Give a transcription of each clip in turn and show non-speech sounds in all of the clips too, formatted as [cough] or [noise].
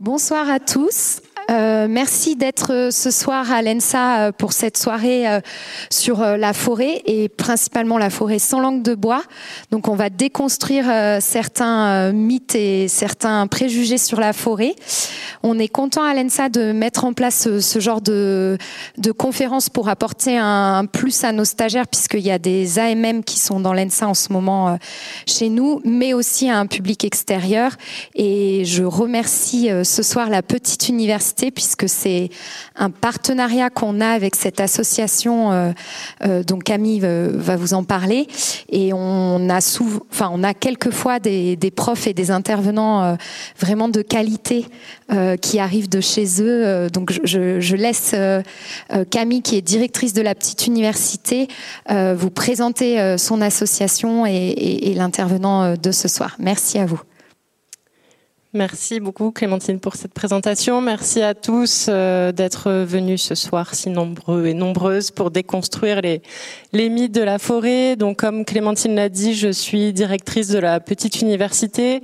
Bonsoir à tous. Euh, merci d'être euh, ce soir à l'ENSA euh, pour cette soirée sur la forêt et principalement la forêt sans langue de bois. Donc on va déconstruire certains mythes et certains préjugés sur la forêt. On est content à l'ENSA de mettre en place ce, genre de, de conférence pour apporter un, plus à nos stagiaires puisqu'il y a des AMM qui sont dans l'ENSA en ce moment chez nous, mais aussi à un public extérieur. Et je remercie ce soir la petite université puisque c'est un partenariat qu'on a avec cette association euh, euh, dont Camille va vous en parler et on a enfin on a quelquefois des, des profs et des intervenants euh, vraiment de qualité qui arrivent de chez eux. donc je, je laisse Camille qui est directrice de la petite université vous présenter son association et, et, et l'intervenant de ce soir. Merci à vous. Merci beaucoup Clémentine pour cette présentation. Merci à tous euh, d'être venus ce soir si nombreux et nombreuses pour déconstruire les, les mythes de la forêt. Donc comme Clémentine l'a dit, je suis directrice de la petite université.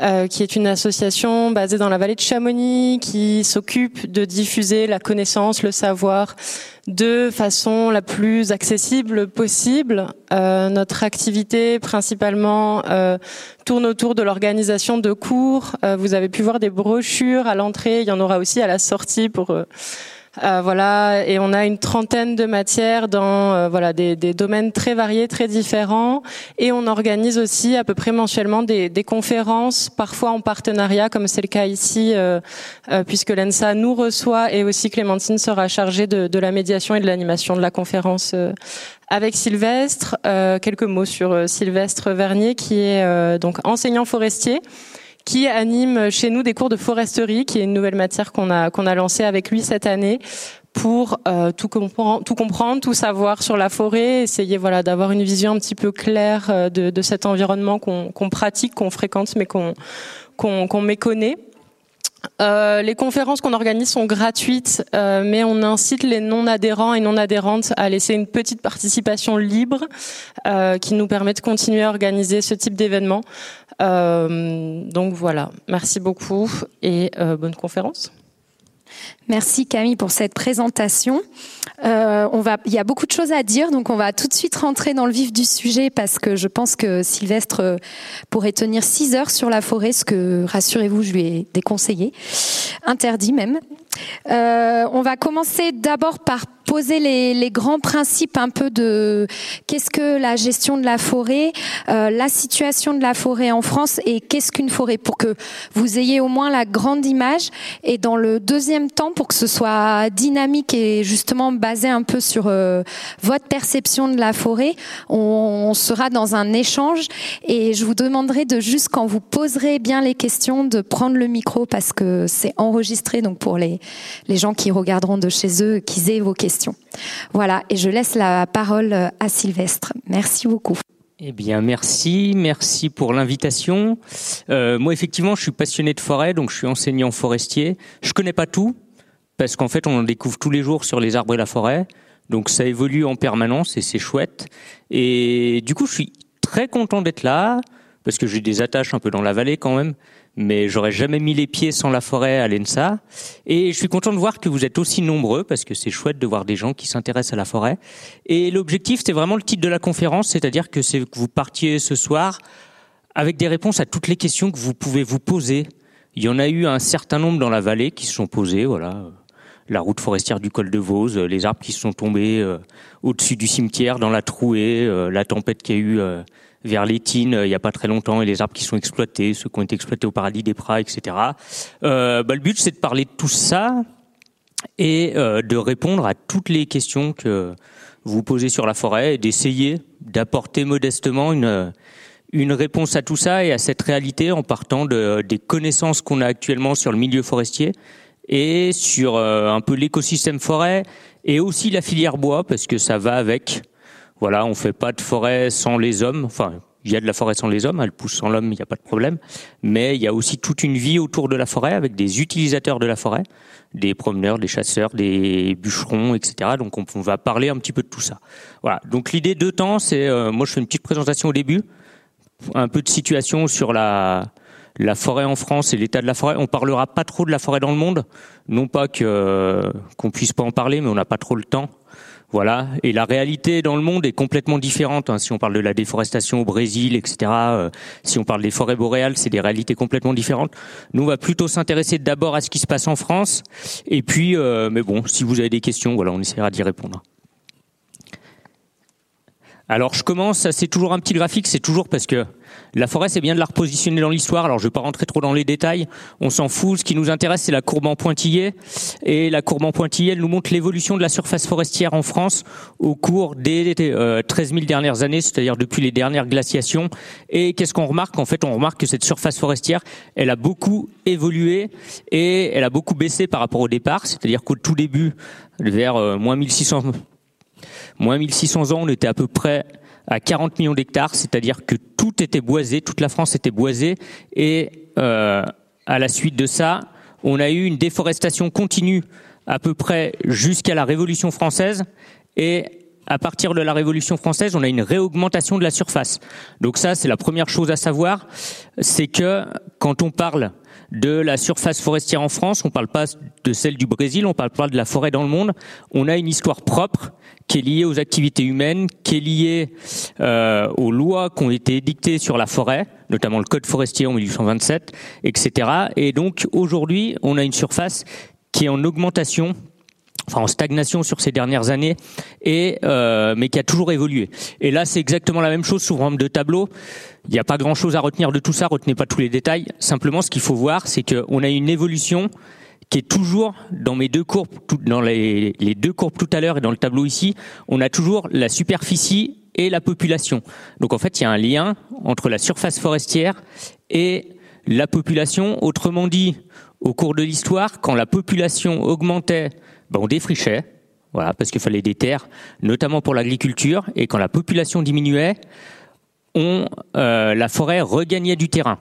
Euh, qui est une association basée dans la vallée de Chamonix, qui s'occupe de diffuser la connaissance, le savoir de façon la plus accessible possible. Euh, notre activité principalement euh, tourne autour de l'organisation de cours. vous avez pu voir des brochures à l'entrée, il y en aura aussi à la sortie pour euh, voilà, et on a une trentaine de matières dans euh, voilà des, des, domaines très variés, très différents, et on organise aussi à peu près mensuellement des, des conférences, parfois en partenariat, comme c'est le cas ici, euh, euh puisque l'ENSA nous reçoit et aussi Clémentine sera chargée de, de la médiation et de l'animation de la conférence avec Sylvestre. quelques mots sur Sylvestre Vernier, qui est donc enseignant forestier qui anime chez nous des cours de foresterie, qui est une nouvelle matière qu'on a qu'on a lancée avec lui cette année pour euh, tout, comprendre, tout savoir sur la forêt, essayer voilà d'avoir une vision un petit peu claire euh, de, de cet environnement qu'on pratique, qu'on fréquente, mais qu'on qu'on qu'on méconnaît. Euh, les conférences qu'on organise sont gratuites, euh, mais on incite les non-adhérents et non-adhérentes à laisser une petite participation libre euh, qui nous permet de continuer à organiser ce type d'événement. Donc voilà, merci beaucoup et bonne conférence. Merci Camille pour cette présentation. Euh, on va, il y a beaucoup de choses à dire, donc on va tout de suite rentrer dans le vif du sujet parce que je pense que Sylvestre euh, pourrait tenir six heures sur la forêt, ce que rassurez-vous, je lui ai déconseillé, interdit même. Euh, on va commencer d'abord par poser les, les, grands principes un peu de qu'est-ce que la gestion de la forêt, euh, la situation de la forêt en France et qu'est-ce qu'une forêt pour que vous ayez au moins la grande image et dans le deuxième temps pour que ce soit dynamique et justement basé un peu sur euh, votre perception de la forêt, on, on, sera dans un échange et je vous demanderai de juste quand vous poserez bien les questions de prendre le micro parce que c'est enregistré donc pour les les gens qui regarderont de chez eux qu'ils aient vos questions. Voilà, et je laisse la parole à Sylvestre. Merci beaucoup. Eh bien, merci, merci pour l'invitation. Euh, moi, effectivement, je suis passionné de forêt, donc je suis enseignant forestier. Je connais pas tout, parce qu'en fait, on en découvre tous les jours sur les arbres et la forêt. Donc, ça évolue en permanence et c'est chouette. Et du coup, je suis très content d'être là, parce que j'ai des attaches un peu dans la vallée quand même mais j'aurais jamais mis les pieds sans la forêt à l'ENSA. Et je suis content de voir que vous êtes aussi nombreux, parce que c'est chouette de voir des gens qui s'intéressent à la forêt. Et l'objectif, c'est vraiment le titre de la conférence, c'est-à-dire que que vous partiez ce soir avec des réponses à toutes les questions que vous pouvez vous poser. Il y en a eu un certain nombre dans la vallée qui se sont posées, voilà. La route forestière du col de Vose, les arbres qui se sont tombés euh, au-dessus du cimetière, dans la trouée, euh, la tempête qu'il y a eu euh, vers l'Étine euh, il n'y a pas très longtemps et les arbres qui sont exploités, ceux qui ont été exploités au paradis des Pras, etc. Euh, bah, le but c'est de parler de tout ça et euh, de répondre à toutes les questions que vous posez sur la forêt et d'essayer d'apporter modestement une réponse à tout ça et à cette réalité en partant de, des connaissances qu'on a actuellement sur le milieu forestier et sur un peu l'écosystème forêt et aussi la filière bois parce que ça va avec. Voilà, on fait pas de forêt sans les hommes. Enfin, il y a de la forêt sans les hommes, elle pousse sans l'homme, il n'y a pas de problème. Mais il y a aussi toute une vie autour de la forêt avec des utilisateurs de la forêt, des promeneurs, des chasseurs, des bûcherons, etc. Donc on, va parler un petit peu de tout ça. Voilà. Donc l'idée de temps, c'est, euh, moi je fais une petite présentation au début, un peu de situation sur la forêt en France et l'état de la forêt. On parlera pas trop de la forêt dans le monde, non pas que qu'on puisse pas en parler, mais on n'a pas trop le temps. Voilà. Et la réalité dans le monde est complètement différente. Hein. Si on parle de la déforestation au Brésil, etc. Euh, si on parle des forêts boréales, c'est des réalités complètement différentes. Nous, on va plutôt s'intéresser d'abord à ce qui se passe en France. Et puis, euh, mais bon, si vous avez des questions, voilà, on essaiera d'y répondre. Alors je commence, c'est toujours un petit graphique, c'est toujours parce que la forêt c'est bien de la repositionner dans l'histoire, alors je ne vais pas rentrer trop dans les détails, on s'en fout, ce qui nous intéresse c'est la courbe en pointillé, et la courbe en pointillé elle nous montre l'évolution de la surface forestière en France au cours des 13 euh, 000 dernières années, c'est-à-dire depuis les dernières glaciations, et qu'est-ce qu'on remarque? En fait on remarque que cette surface forestière elle a beaucoup évolué et elle a beaucoup baissé par rapport au départ, c'est-à-dire qu'au tout début, vers euh, moins 1600 Moins 1600 ans, on était à peu près à 40 millions d'hectares, c'est-à-dire que tout était boisé, toute la France était boisée, et euh, à la suite de ça, on a eu une déforestation continue à peu près jusqu'à la Révolution française, et à partir de la Révolution française, on a une réaugmentation de la surface. Donc ça, c'est la première chose à savoir, c'est que quand on parle de la surface forestière en France, on ne parle pas de celle du Brésil, on parle pas de la forêt dans le monde, on a une histoire propre qui est liée aux activités humaines, qui est liée euh, aux lois qui ont été édictées sur la forêt, notamment le Code forestier en 1827, etc. Et donc aujourd'hui, on a une surface qui est en augmentation enfin en stagnation sur ces dernières années, et euh, mais qui a toujours évolué. Et là, c'est exactement la même chose sous forme de tableau. Il n'y a pas grand-chose à retenir de tout ça. Retenez pas tous les détails. Simplement, ce qu'il faut voir, c'est qu'on a une évolution qui est toujours dans mes deux courbes, dans les, les deux courbes tout à l'heure et dans le tableau ici, on a toujours la superficie et la population. Donc en fait, il y a un lien entre la surface forestière et la population. Autrement dit, au cours de l'histoire, quand la population augmentait, ben on défrichait, voilà, parce qu'il fallait des terres, notamment pour l'agriculture, et quand la population diminuait, euh, la forêt regagnait du terrain.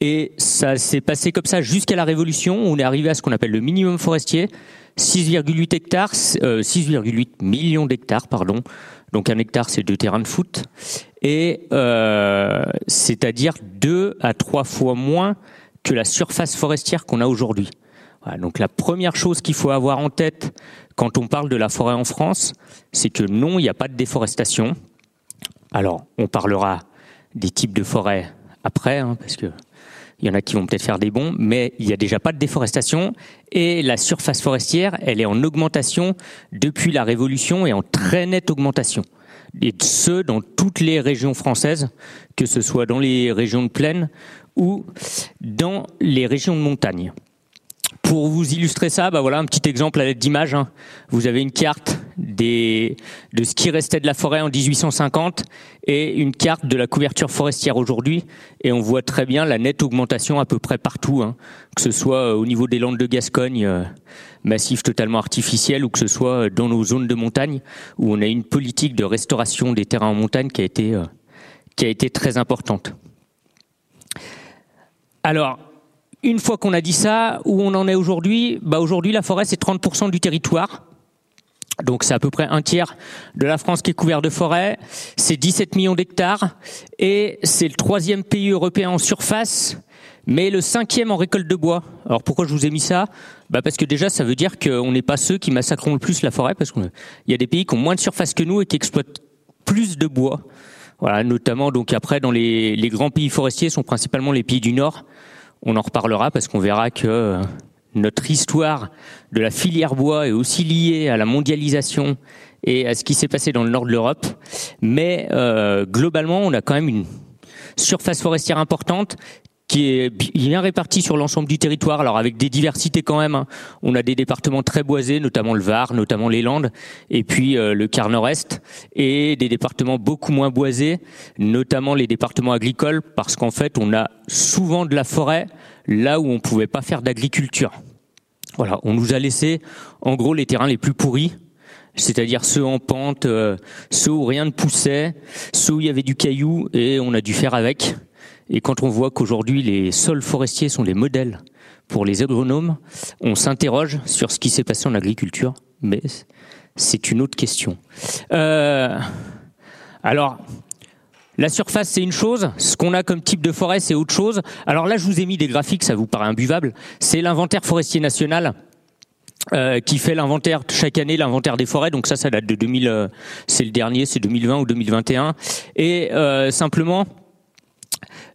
Et ça s'est passé comme ça jusqu'à la Révolution. On est arrivé à ce qu'on appelle le minimum forestier, 6,8 hectares, 6,8 euh, millions d'hectares, pardon. Donc un hectare, c'est deux terrains de foot, et euh, c'est-à-dire deux à trois fois moins que la surface forestière qu'on a aujourd'hui. Donc la première chose qu'il faut avoir en tête quand on parle de la forêt en France, c'est que non, il n'y a pas de déforestation. Alors, on parlera des types de forêts après, hein, parce que il y en a qui vont peut-être faire des bons, mais il n'y a déjà pas de déforestation et la surface forestière, elle est en augmentation depuis la Révolution et en très nette augmentation. Et ce, dans toutes les régions françaises, que ce soit dans les régions de plaine ou dans les régions de montagne. Pour vous illustrer ça, bah voilà un petit exemple à l'aide d'image. Hein. Vous avez une carte de ce qui restait de la forêt en 1850 et une carte de la couverture forestière aujourd'hui. Et on voit très bien la nette augmentation à peu près partout, hein. que ce soit euh, au niveau des landes de Gascogne, euh, massif totalement artificiel, ou que ce soit dans nos zones de montagne, où on a une politique de restauration des terrains en montagne qui a été, euh, qui a été très importante. Alors, une fois qu'on a dit ça, où on en est aujourd'hui bah Aujourd'hui, la forêt, c'est 30% du territoire. Donc c'est à peu près un tiers de la France qui est couvert de forêt. C'est 17 millions d'hectares. Et c'est le troisième pays européen en surface, mais le cinquième en récolte de bois. Alors pourquoi je vous ai mis ça? Bah Parce que déjà, ça veut dire qu'on n'est pas ceux qui massacreront le plus la forêt, parce qu'il y a des pays qui ont moins de surface que nous et qui exploitent plus de bois. Voilà, notamment donc après dans les grands pays forestiers sont principalement les pays du Nord on en reparlera parce qu'on verra que euh, notre histoire de la filière bois est aussi liée à la mondialisation et à ce qui s'est passé dans le nord de l'Europe. Mais euh, globalement, on a quand même une surface forestière importante qui est bien réparti sur l'ensemble du territoire, alors avec des diversités quand même. Hein. On a des départements très boisés, notamment le Var, notamment les Landes, et puis euh, le quart nord-est, et des départements beaucoup moins boisés, notamment les départements agricoles, parce qu'en fait, on a souvent de la forêt là où on pouvait pas faire d'agriculture. Voilà, on nous a laissé, en gros, les terrains les plus pourris, c'est-à-dire ceux en pente, euh, ceux où rien ne poussait, ceux où il y avait du caillou, et on a dû faire avec. Et quand on voit qu'aujourd'hui les sols forestiers sont les modèles pour les agronomes, on s'interroge sur ce qui s'est passé en agriculture, mais c'est une autre question. Euh, alors, La surface, c'est une chose. Ce qu'on a comme type de forêt, c'est autre chose. Alors là, je vous ai mis des graphiques, ça vous paraît imbuvable. C'est l'inventaire forestier national. Euh, qui fait l'inventaire chaque année, l'inventaire des forêts. Donc ça, ça date de 2000. Euh, c'est le dernier, c'est 2020 ou 2021. Et simplement,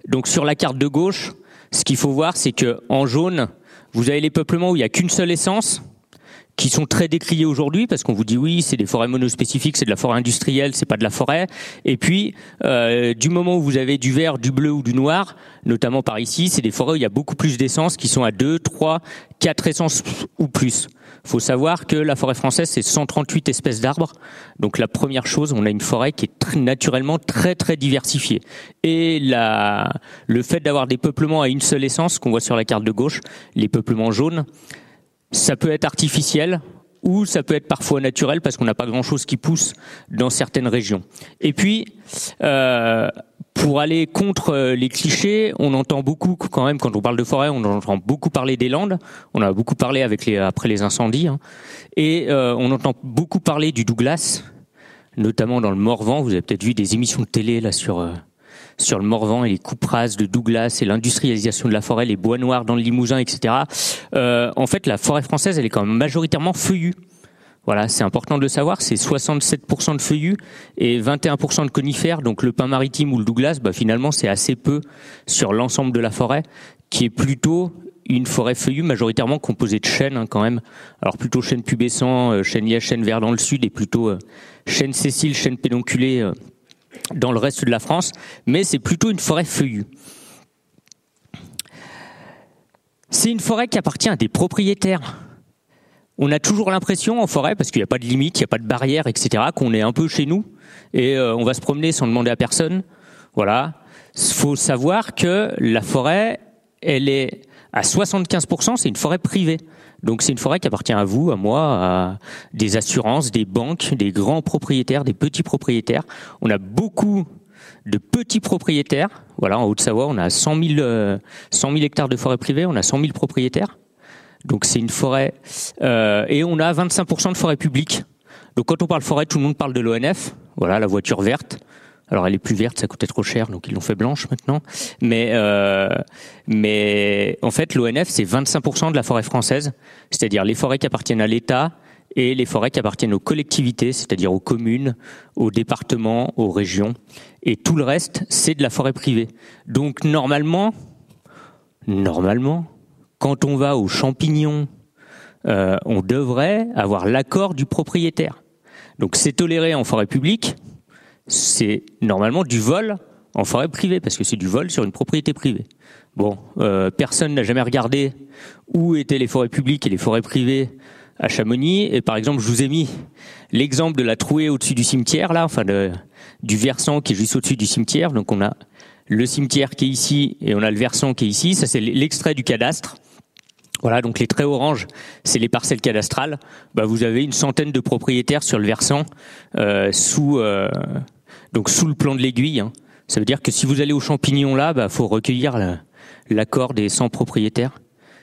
donc sur la carte de gauche, ce qu'il faut voir, c'est que en jaune, vous avez les peuplements où il n'y a qu'une seule essence qui sont très décriés aujourd'hui parce qu'on vous dit oui c'est des forêts monospécifiques c'est de la forêt industrielle c'est pas de la forêt. Et puis euh, du moment où vous avez du vert du bleu ou du noir notamment par ici c'est des forêts où il y a beaucoup plus d'essences qui sont à 2, 3, 4 essences ou plus. Faut savoir que la forêt française c'est 138 espèces d'arbres. Donc la première chose on a une forêt qui est très, naturellement très très diversifiée. Et la, le fait d'avoir des peuplements à une seule essence qu'on voit sur la carte de gauche les peuplements jaunes ça peut être artificiel ou ça peut être parfois naturel parce qu'on n'a pas grand-chose qui pousse dans certaines régions. Et puis, euh, pour aller contre euh, les clichés, on entend beaucoup quand même quand on parle de forêt, on entend beaucoup parler des Landes. On a beaucoup parlé avec les après les incendies, hein. et euh, on entend beaucoup parler du Douglas, notamment dans le Morvan. Vous avez peut-être vu des émissions de télé là sur euh, sur le Morvan et les coupes de Douglas et l'industrialisation de la forêt, les bois noirs dans le Limousin, etc. Euh, en fait, la forêt française, elle est quand même majoritairement feuillue. Voilà, c'est important de le savoir, c'est 67% de feuillus et 21% de conifères, donc le pin maritime ou le Douglas, bah, finalement c'est assez peu sur l'ensemble de la forêt, qui est plutôt une forêt feuillue majoritairement composée de chênes hein, quand même. Alors plutôt chêne pubescent, euh, chêne liège, chêne vert dans le sud et plutôt euh, chêne sessile, chêne dans le reste de la France, mais c'est plutôt une forêt feuillue. C'est une forêt qui appartient à des propriétaires. On a toujours l'impression en forêt, parce qu'il n'y a pas de limite, il n'y a pas de barrière, etc., qu'on est un peu chez nous et euh, on va se promener sans demander à personne. Voilà. Il faut savoir que la forêt, elle est à 75%, c'est une forêt privée. Donc c'est une forêt qui appartient à vous, à moi, à des assurances, des banques, des grands propriétaires, des petits propriétaires. On a beaucoup de petits propriétaires. Voilà, en Haute-Savoie, on a 100 000, 100 hectares de forêt privée, on a 100 000 propriétaires. Donc c'est une forêt euh, et on a 25% de forêt publique. Donc quand on parle forêt, tout le monde parle de l'ONF. Voilà, la voiture verte. Alors elle est plus verte, ça coûtait trop cher, donc ils l'ont fait blanche maintenant. Mais euh, en fait l'ONF c'est 25% de la forêt française, c'est-à-dire les forêts qui appartiennent à l'État et les forêts qui appartiennent aux collectivités, c'est-à-dire aux communes, aux départements, aux régions. Et tout le reste c'est de la forêt privée. Donc normalement, normalement, quand on va aux champignons, euh, on devrait avoir l'accord du propriétaire. Donc c'est toléré en forêt publique, c'est normalement du vol en forêt privée, parce que c'est du vol sur une propriété privée. Bon, euh, personne n'a jamais regardé où étaient les forêts publiques et les forêts privées à Chamonix. Et par exemple, je vous ai mis l'exemple de la trouée au-dessus du cimetière, là, du versant qui est juste au-dessus du cimetière. Donc on a le cimetière qui est ici et on a le versant qui est ici. Ça, c'est l'extrait du cadastre. Voilà, donc les traits oranges, c'est les parcelles cadastrales. Bah, vous avez une centaine de propriétaires sur le versant euh, sous euh, donc sous le plan de l'aiguille. Hein. Ça veut dire que si vous allez aux champignons là, bah faut recueillir l'accord des 100 propriétaires.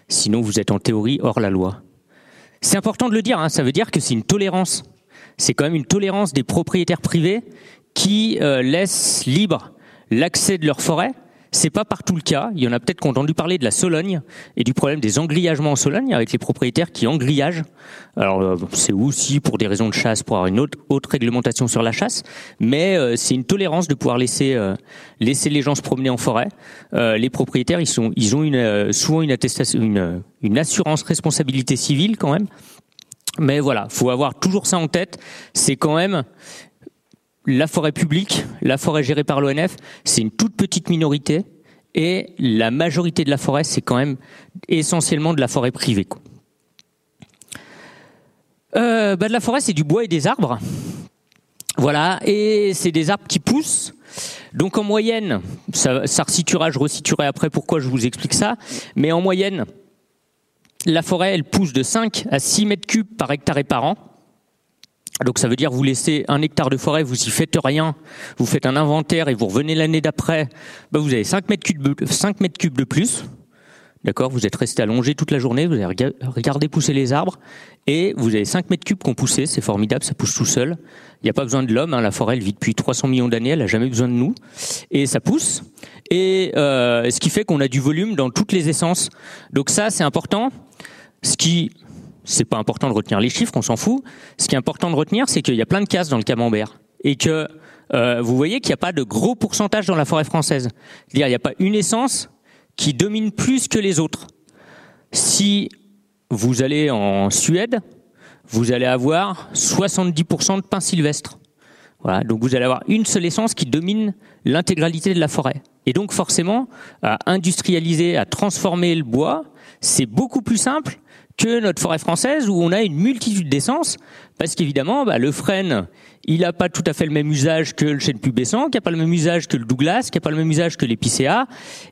Sinon, vous êtes en théorie hors la loi. C'est important de le dire. Hein. Ça veut dire que c'est une tolérance. C'est quand même une tolérance des propriétaires privés qui euh, laissent libre l'accès de leur forêt c'est pas partout le cas. Il y en a peut-être qui ont entendu parler de la Sologne et du problème des engrillagements en Sologne avec les propriétaires qui engrillagent. Alors euh, c'est aussi pour des raisons de chasse, pour avoir une autre, autre réglementation sur la chasse, mais euh, c'est une tolérance de pouvoir laisser euh, laisser les gens se promener en forêt. les propriétaires, ils sont ils ont souvent une attestation une, une assurance responsabilité civile quand même. Mais voilà, faut avoir toujours ça en tête. C'est quand même la forêt publique, la forêt gérée par l'ONF, c'est une toute petite minorité et la majorité de la forêt, c'est quand même essentiellement de la forêt privée. Euh, bah, de la forêt, c'est du bois et des arbres. Voilà, et c'est des arbres qui poussent. Donc en moyenne, ça, ça je resituerai après pourquoi je vous explique ça, mais en moyenne, la forêt, elle pousse de 5 à 6 mètres cubes par hectare et par an. Donc ça veut dire vous laissez un hectare de forêt, vous y faites rien, vous faites un inventaire et vous revenez l'année d'après, bah vous avez 5 mètres, cubes, 5 mètres cubes de plus. D'accord Vous êtes resté allongé toute la journée, vous avez regardé pousser les arbres, et vous avez 5 mètres cubes qui ont poussé, c'est formidable, ça pousse tout seul. Il n'y a pas besoin de l'homme, hein, la forêt elle vit depuis 300 millions d'années, elle n'a jamais besoin de nous, et ça pousse. Et euh, ce qui fait qu'on a du volume dans toutes les essences. Donc ça, c'est important. Ce qui, c'est pas important de retenir les chiffres, on s'en fout. Ce qui est important de retenir, c'est qu'il y a plein de cases dans le camembert, et que euh, vous voyez qu'il n'y a pas de gros pourcentage dans la forêt française. C'est-à-dire, il n'y a pas une essence qui domine plus que les autres. Si vous allez en Suède, vous allez avoir 70% de pins sylvestres. Voilà, donc vous allez avoir une seule essence qui domine l'intégralité de la forêt. Et donc forcément, à industrialiser, à transformer le bois, c'est beaucoup plus simple que notre forêt française où on a une multitude d'essences, parce qu'évidemment, bah, le frêne, il n'a pas tout à fait le même usage que le chêne pubescent, qui n'a pas le même usage que le Douglas, qui n'a pas le même usage que l'épicéa,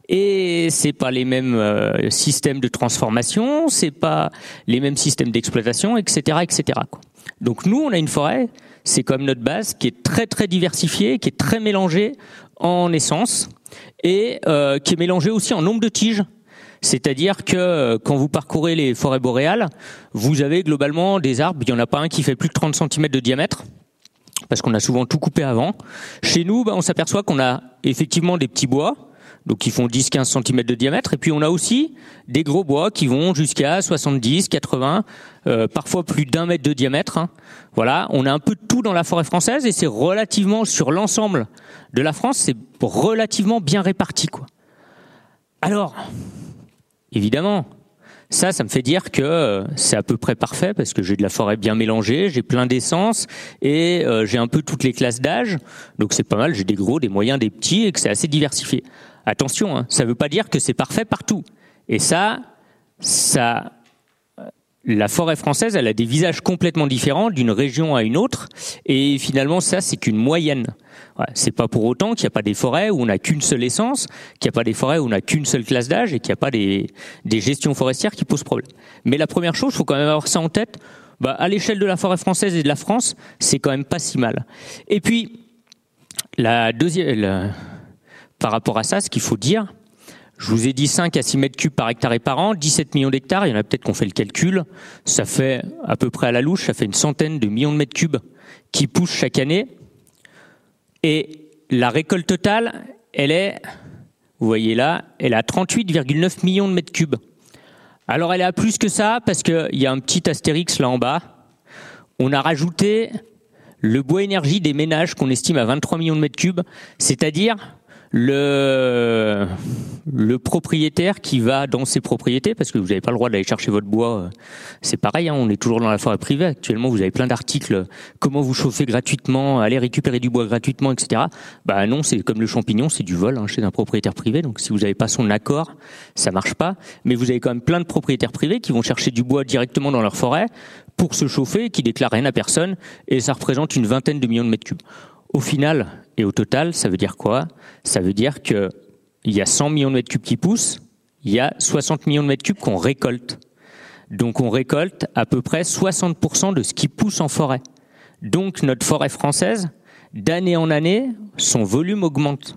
et c'est pas les mêmes euh, systèmes de transformation, c'est pas les mêmes systèmes d'exploitation, etc., etc. Donc nous, on a une forêt, c'est comme notre base, qui est très très diversifiée, qui est très mélangée en essence et euh, qui est mélangée aussi en nombre de tiges. C'est-à-dire que euh, quand vous parcourez les forêts boréales, vous avez globalement des arbres, il n'y en a pas un qui fait plus de 30 cm de diamètre, parce qu'on a souvent tout coupé avant. Chez nous, bah, on s'aperçoit qu'on a effectivement des petits bois, donc qui font 10-15 cm de diamètre, et puis on a aussi des gros bois qui vont jusqu'à 70, 80, euh, parfois plus d'un mètre de diamètre. Hein. Voilà, on a un peu de tout dans la forêt française, et c'est relativement sur l'ensemble de la France, c'est relativement bien réparti, quoi. Alors, évidemment. Ça, ça me fait dire que euh, c'est à peu près parfait parce que j'ai de la forêt bien mélangée, j'ai plein d'essence et euh, j'ai un peu toutes les classes d'âge. Donc c'est pas mal, j'ai des gros, des moyens, des petits et que c'est assez diversifié. Attention, hein, ça ne veut pas dire que c'est parfait partout. Et ça, ça, la forêt française, elle a des visages complètement différents d'une région à une autre. Et finalement, ça, c'est qu'une moyenne. C'est pas pour autant qu'il n'y a pas des forêts où on n'a qu'une seule essence, qu'il n'y a pas des forêts où on n'a qu'une seule classe d'âge et qu'il n'y a pas des, gestions forestières qui posent problème. Mais la première chose, il faut quand même avoir ça en tête. Bah, à l'échelle de la forêt française et de la France, c'est quand même pas si mal. Et puis, la deuxième, par rapport à ça, ce qu'il faut dire, je vous ai dit 5 à 6 mètres cubes par hectare et par an, 17 millions d'hectares, il y en a peut-être qu'on fait le calcul, ça fait à peu près à la louche, ça fait une centaine de millions de mètres cubes qui poussent chaque année. Et la récolte totale, elle est, vous voyez là, elle est à 38,9 millions de mètres cubes. Alors elle est à plus que ça parce qu'il y a un petit astérix là en bas. On a rajouté le bois énergie des ménages qu'on estime à 23 millions de mètres cubes, c'est-à-dire le, le propriétaire qui va dans ses propriétés, parce que vous n'avez pas le droit d'aller chercher votre bois, euh, c'est pareil, hein, on est toujours dans la forêt privée. Actuellement, vous avez plein d'articles, comment vous chauffer gratuitement, aller récupérer du bois gratuitement, etc. Bah non, c'est comme le champignon, c'est du vol hein, chez un propriétaire privé. Donc si vous n'avez pas son accord, ça marche pas. Mais vous avez quand même plein de propriétaires privés qui vont chercher du bois directement dans leur forêt pour se chauffer, qui déclarent rien à personne, et ça représente une vingtaine de millions de mètres cubes. Au final et au total, ça veut dire quoi? Ça veut dire qu'il y a 100 millions de mètres cubes qui poussent, il y a 60 millions de mètres cubes qu'on récolte. Donc on récolte à peu près 60% de ce qui pousse en forêt. Donc notre forêt française, d'année en année, son volume augmente.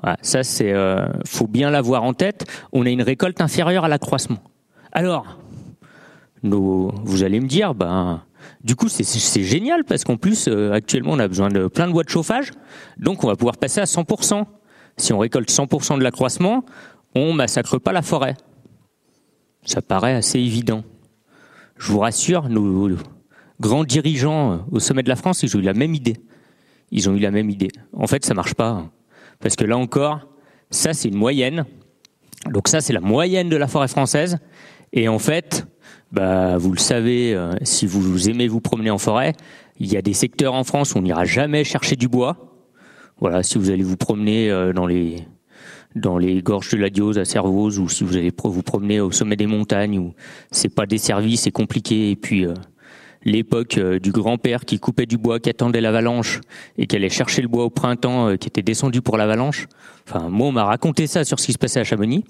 Voilà, ça c'est, euh, faut bien l'avoir en tête. On a une récolte inférieure à l'accroissement. Alors, vous allez me dire, ben du coup, c'est génial parce qu'en plus, euh, actuellement, on a besoin de plein de bois de chauffage, donc on va pouvoir passer à 100%. Si on récolte 100% de l'accroissement, on massacre pas la forêt. Ça paraît assez évident. Je vous rassure, nos grands dirigeants euh, au sommet de la France, ils ont eu la même idée. Ils ont eu la même idée. En fait, ça marche pas. Hein. Parce que là encore, ça, c'est une moyenne. Donc ça, c'est la moyenne de la forêt française. Et en fait, bah, vous le savez, euh, si vous aimez vous promener en forêt, il y a des secteurs en France où on n'ira jamais chercher du bois. Voilà, si vous allez vous promener euh, dans les gorges de la Diose à Servoz ou si vous allez vous promener au sommet des montagnes où c'est pas desservi, c'est compliqué et puis euh, l'époque du grand-père qui coupait du bois, qui attendait l'avalanche et qui allait chercher le bois au printemps, qui était descendu pour l'avalanche. Enfin, moi, on m'a raconté ça sur ce qui se passait à Chamonix.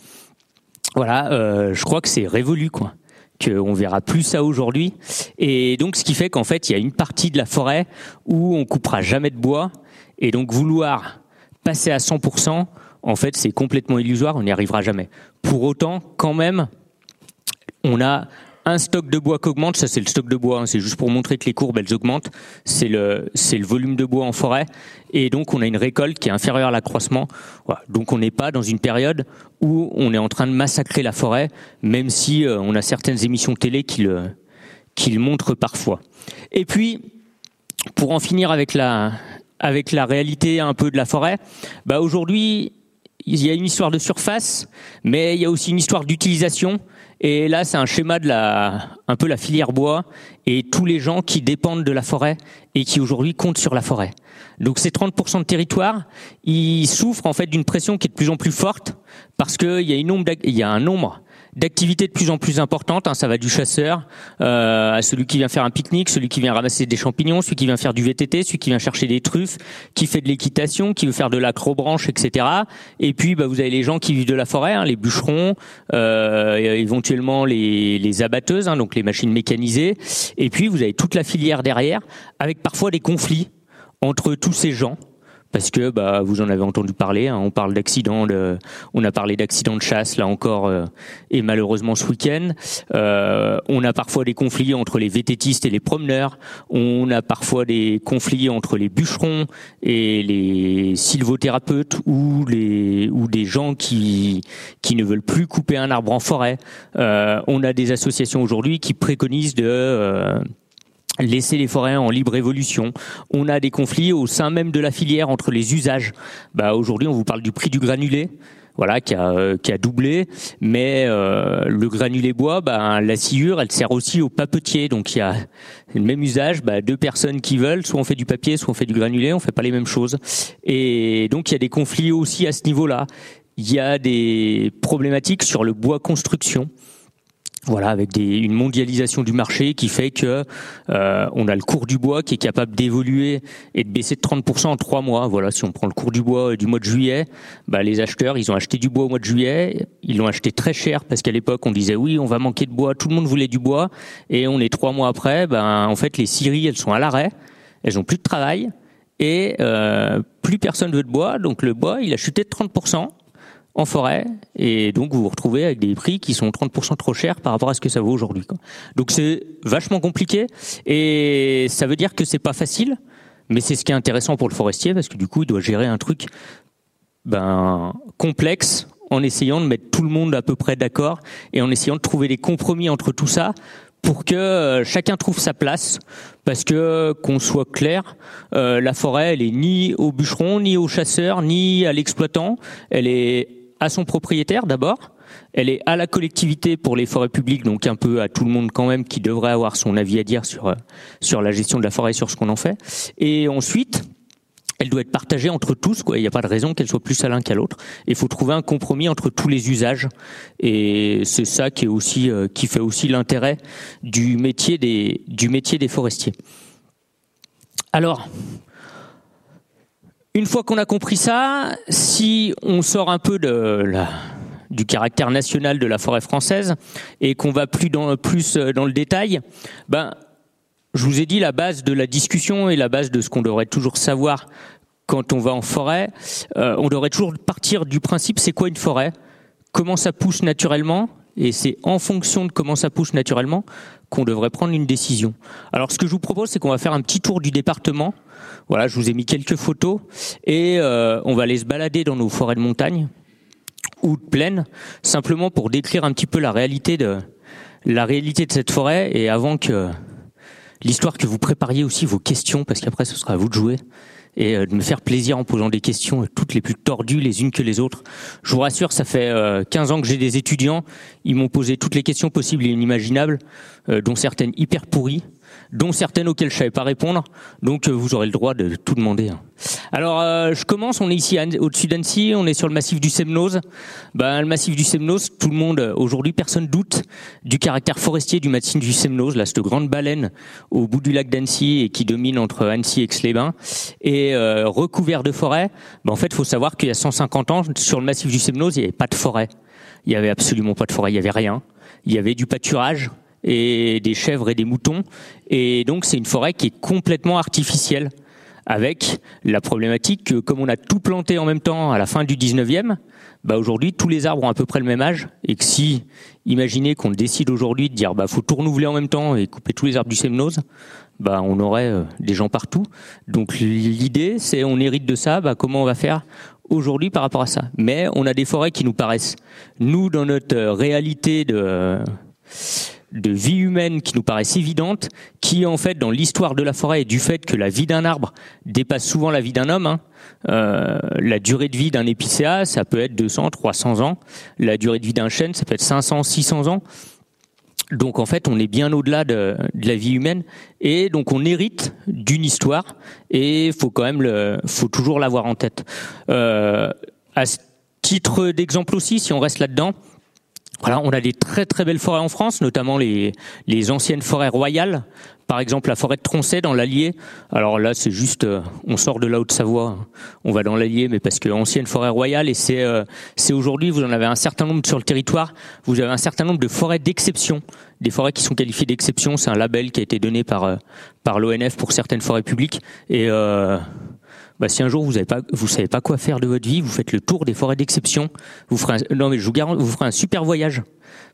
Voilà, je crois que c'est révolu, quoi qu'on verra plus ça aujourd'hui. Et donc, ce qui fait qu'en fait, il y a une partie de la forêt où on coupera jamais de bois. Et donc, vouloir passer à 100%, en fait, c'est complètement illusoire, on n'y arrivera jamais. Pour autant, quand même, on a un stock de bois qui augmente, ça c'est le stock de bois, hein. c'est juste pour montrer que les courbes elles augmentent, c'est le, volume de bois en forêt, et donc on a une récolte qui est inférieure à l'accroissement. Donc on n'est pas dans une période où on est en train de massacrer la forêt, même si euh, on a certaines émissions télé qui le, qui le montrent parfois. Et puis, pour en finir avec la, avec la réalité un peu de la forêt, bah aujourd'hui, il y a une histoire de surface, mais il y a aussi une histoire d'utilisation. Et là, c'est un schéma de la, un peu la filière bois et tous les gens qui dépendent de la forêt et qui aujourd'hui comptent sur la forêt. Donc ces 30% de territoire, ils souffrent en fait d'une pression qui est de plus en plus forte parce qu'il y a une il y a un nombre d'activités de plus en plus importantes. Hein, ça va du chasseur euh, à celui qui vient faire un pique-nique, celui qui vient ramasser des champignons, celui qui vient faire du VTT, celui qui vient chercher des truffes, qui fait de l'équitation, qui veut faire de l'acrobranche, etc. Et puis, bah, vous avez les gens qui vivent de la forêt, hein, les bûcherons, euh, éventuellement les, abatteuses, hein, donc les machines mécanisées. Et puis, vous avez toute la filière derrière, avec parfois des conflits entre tous ces gens parce que bah, vous en avez entendu parler. Hein, on parle d'accidents, de, on a parlé d'accidents de chasse là encore euh, et malheureusement ce week-end. Euh, on a parfois des conflits entre les vététistes et les promeneurs. On a parfois des conflits entre les bûcherons et les sylvothérapeutes ou les ou des gens qui qui ne veulent plus couper un arbre en forêt. Euh, on a des associations aujourd'hui qui préconisent de laisser les forêts en libre évolution. On a des conflits au sein même de la filière entre les usages. Bah, aujourd'hui, on vous parle du prix du granulé. Voilà, qui a, euh, qui a doublé, mais euh, le granulé bois, bah, la sciure, elle sert aussi au papetier, donc il y a le même usage, bah, deux personnes qui veulent, soit on fait du papier, soit on fait du granulé, on fait pas les mêmes choses, et donc il y a des conflits aussi à ce niveau-là. Il y a des problématiques sur le bois construction. Voilà, avec des, une mondialisation du marché qui fait que euh, on a le cours du bois qui est capable d'évoluer et de baisser de 30% en trois mois. Voilà, si on prend le cours du bois du mois de juillet, bah, les acheteurs, ils ont acheté du bois au mois de juillet, ils l'ont acheté très cher parce qu'à l'époque on disait oui, on va manquer de bois, tout le monde voulait du bois, et on est trois mois après, ben en fait les scieries elles sont à l'arrêt, elles ont plus de travail. Et euh, plus personne veut de bois, donc le bois il a chuté de 30% en forêt et donc vous vous retrouvez avec des prix qui sont 30% trop chers par rapport à ce que ça vaut aujourd'hui. Donc c'est vachement compliqué et ça veut dire que c'est pas facile, mais c'est ce qui est intéressant pour le forestier parce que du coup il doit gérer un truc ben complexe en essayant de mettre tout le monde à peu près d'accord et en essayant de trouver des compromis entre tout ça pour que euh, chacun trouve sa place, parce que qu'on soit clair, euh, la forêt, elle est ni au bûcheron, ni au chasseur, ni à l'exploitant, elle est à son propriétaire d'abord, elle est à la collectivité pour les forêts publiques, donc un peu à tout le monde quand même qui devrait avoir son avis à dire sur, sur la gestion de la forêt, sur ce qu'on en fait. Et ensuite, elle doit être partagée entre tous. Quoi. Il n'y a pas de raison qu'elle soit plus à l'un qu'à l'autre. Il faut trouver un compromis entre tous les usages. Et c'est ça qui, est aussi, euh, qui fait aussi l'intérêt du métier des, du métier des forestiers. Alors, une fois qu'on a compris ça, si on sort un peu de du caractère national de la forêt française et qu'on va plus dans, plus euh, dans le détail, ben, je vous ai dit la base de la discussion et la base de ce qu'on devrait toujours savoir quand on va en forêt. Euh, on devrait toujours partir du principe c'est quoi une forêt, comment ça pousse naturellement, et c'est en fonction de comment ça pousse naturellement qu'on devrait prendre une décision. Alors ce que je vous propose, c'est qu'on va faire un petit tour du département. Voilà, je vous ai mis quelques photos. Et euh, on va aller se balader dans nos forêts de montagne ou de plaine, simplement pour décrire un petit peu la réalité de la réalité de cette forêt. Et avant que l'histoire que vous prépariez aussi vos questions, parce qu'après ce sera à vous de jouer et euh, de me faire plaisir en posant des questions euh, toutes les plus tordues les unes que les autres. Je vous rassure, ça fait 15 ans que j'ai des étudiants, ils m'ont posé toutes les questions possibles et inimaginables, dont certaines hyper pourries dont certaines auxquelles je savais pas répondre. Donc euh, vous aurez le droit de tout demander. Hein. Alors euh, je commence, on est ici au-dessus d'Annecy, on est sur le massif du Semnoz. Ben, le massif du Semnoz, tout le monde, aujourd'hui personne doute du caractère forestier du massif du Semnoz, là cette grande baleine au bout du lac d'Annecy et qui domine entre Annecy et Aix-les-Bains, et euh, recouvert de forêt. Ben, en fait, il faut savoir qu'il y a 150 ans, sur le massif du Semnoz, il n'y avait pas de forêt. Il n'y avait absolument pas de forêt, il n'y avait rien. Il y avait du pâturage, et des chèvres et des moutons. Et donc c'est une forêt qui est complètement artificielle, avec la problématique que comme on a tout planté en même temps à la fin du 19e, bah aujourd'hui tous les arbres ont à peu près le même âge et que si imaginez qu'on décide aujourd'hui de dire bah faut tout renouveler en même temps et couper tous les arbres du Semnose, bah on aurait euh, des gens partout. Donc l'idée c'est on hérite de ça, bah comment on va faire aujourd'hui par rapport à ça? Mais on a des forêts qui nous paraissent nous dans notre euh, réalité de de vie humaine qui nous paraissent évidentes, qui en fait dans l'histoire de la forêt et du fait que la vie d'un arbre dépasse souvent la vie d'un homme. Hein, euh, la durée de vie d'un épicéa, ça peut être 200, 300 ans. La durée de vie d'un chêne, ça peut être 500, 600 ans. Donc en fait, on est bien au-delà de, la vie humaine et donc on hérite d'une histoire et faut quand même faut toujours l'avoir en tête. Euh, à titre d'exemple aussi, si on reste là-dedans, voilà, on a des très très belles forêts en France, notamment les, les anciennes forêts royales. Par exemple, la forêt de Troncet dans l'Allier. Alors là, c'est juste, euh, on sort de la Haute-Savoie, on va dans l'Allier, mais parce que ancienne forêt royale, et c'est euh, c'est aujourd'hui, vous en avez un certain nombre sur le territoire. Vous avez un certain nombre de forêts d'exception, des forêts qui sont qualifiées d'exception. C'est un label qui a été donné par euh, par l'ONF pour certaines forêts publiques. Et bah, si un jour vous avez pas, vous savez pas quoi faire de votre vie, vous faites le tour des forêts d'exception. Vous ferez, un, non mais je vous garantis, vous ferez un super voyage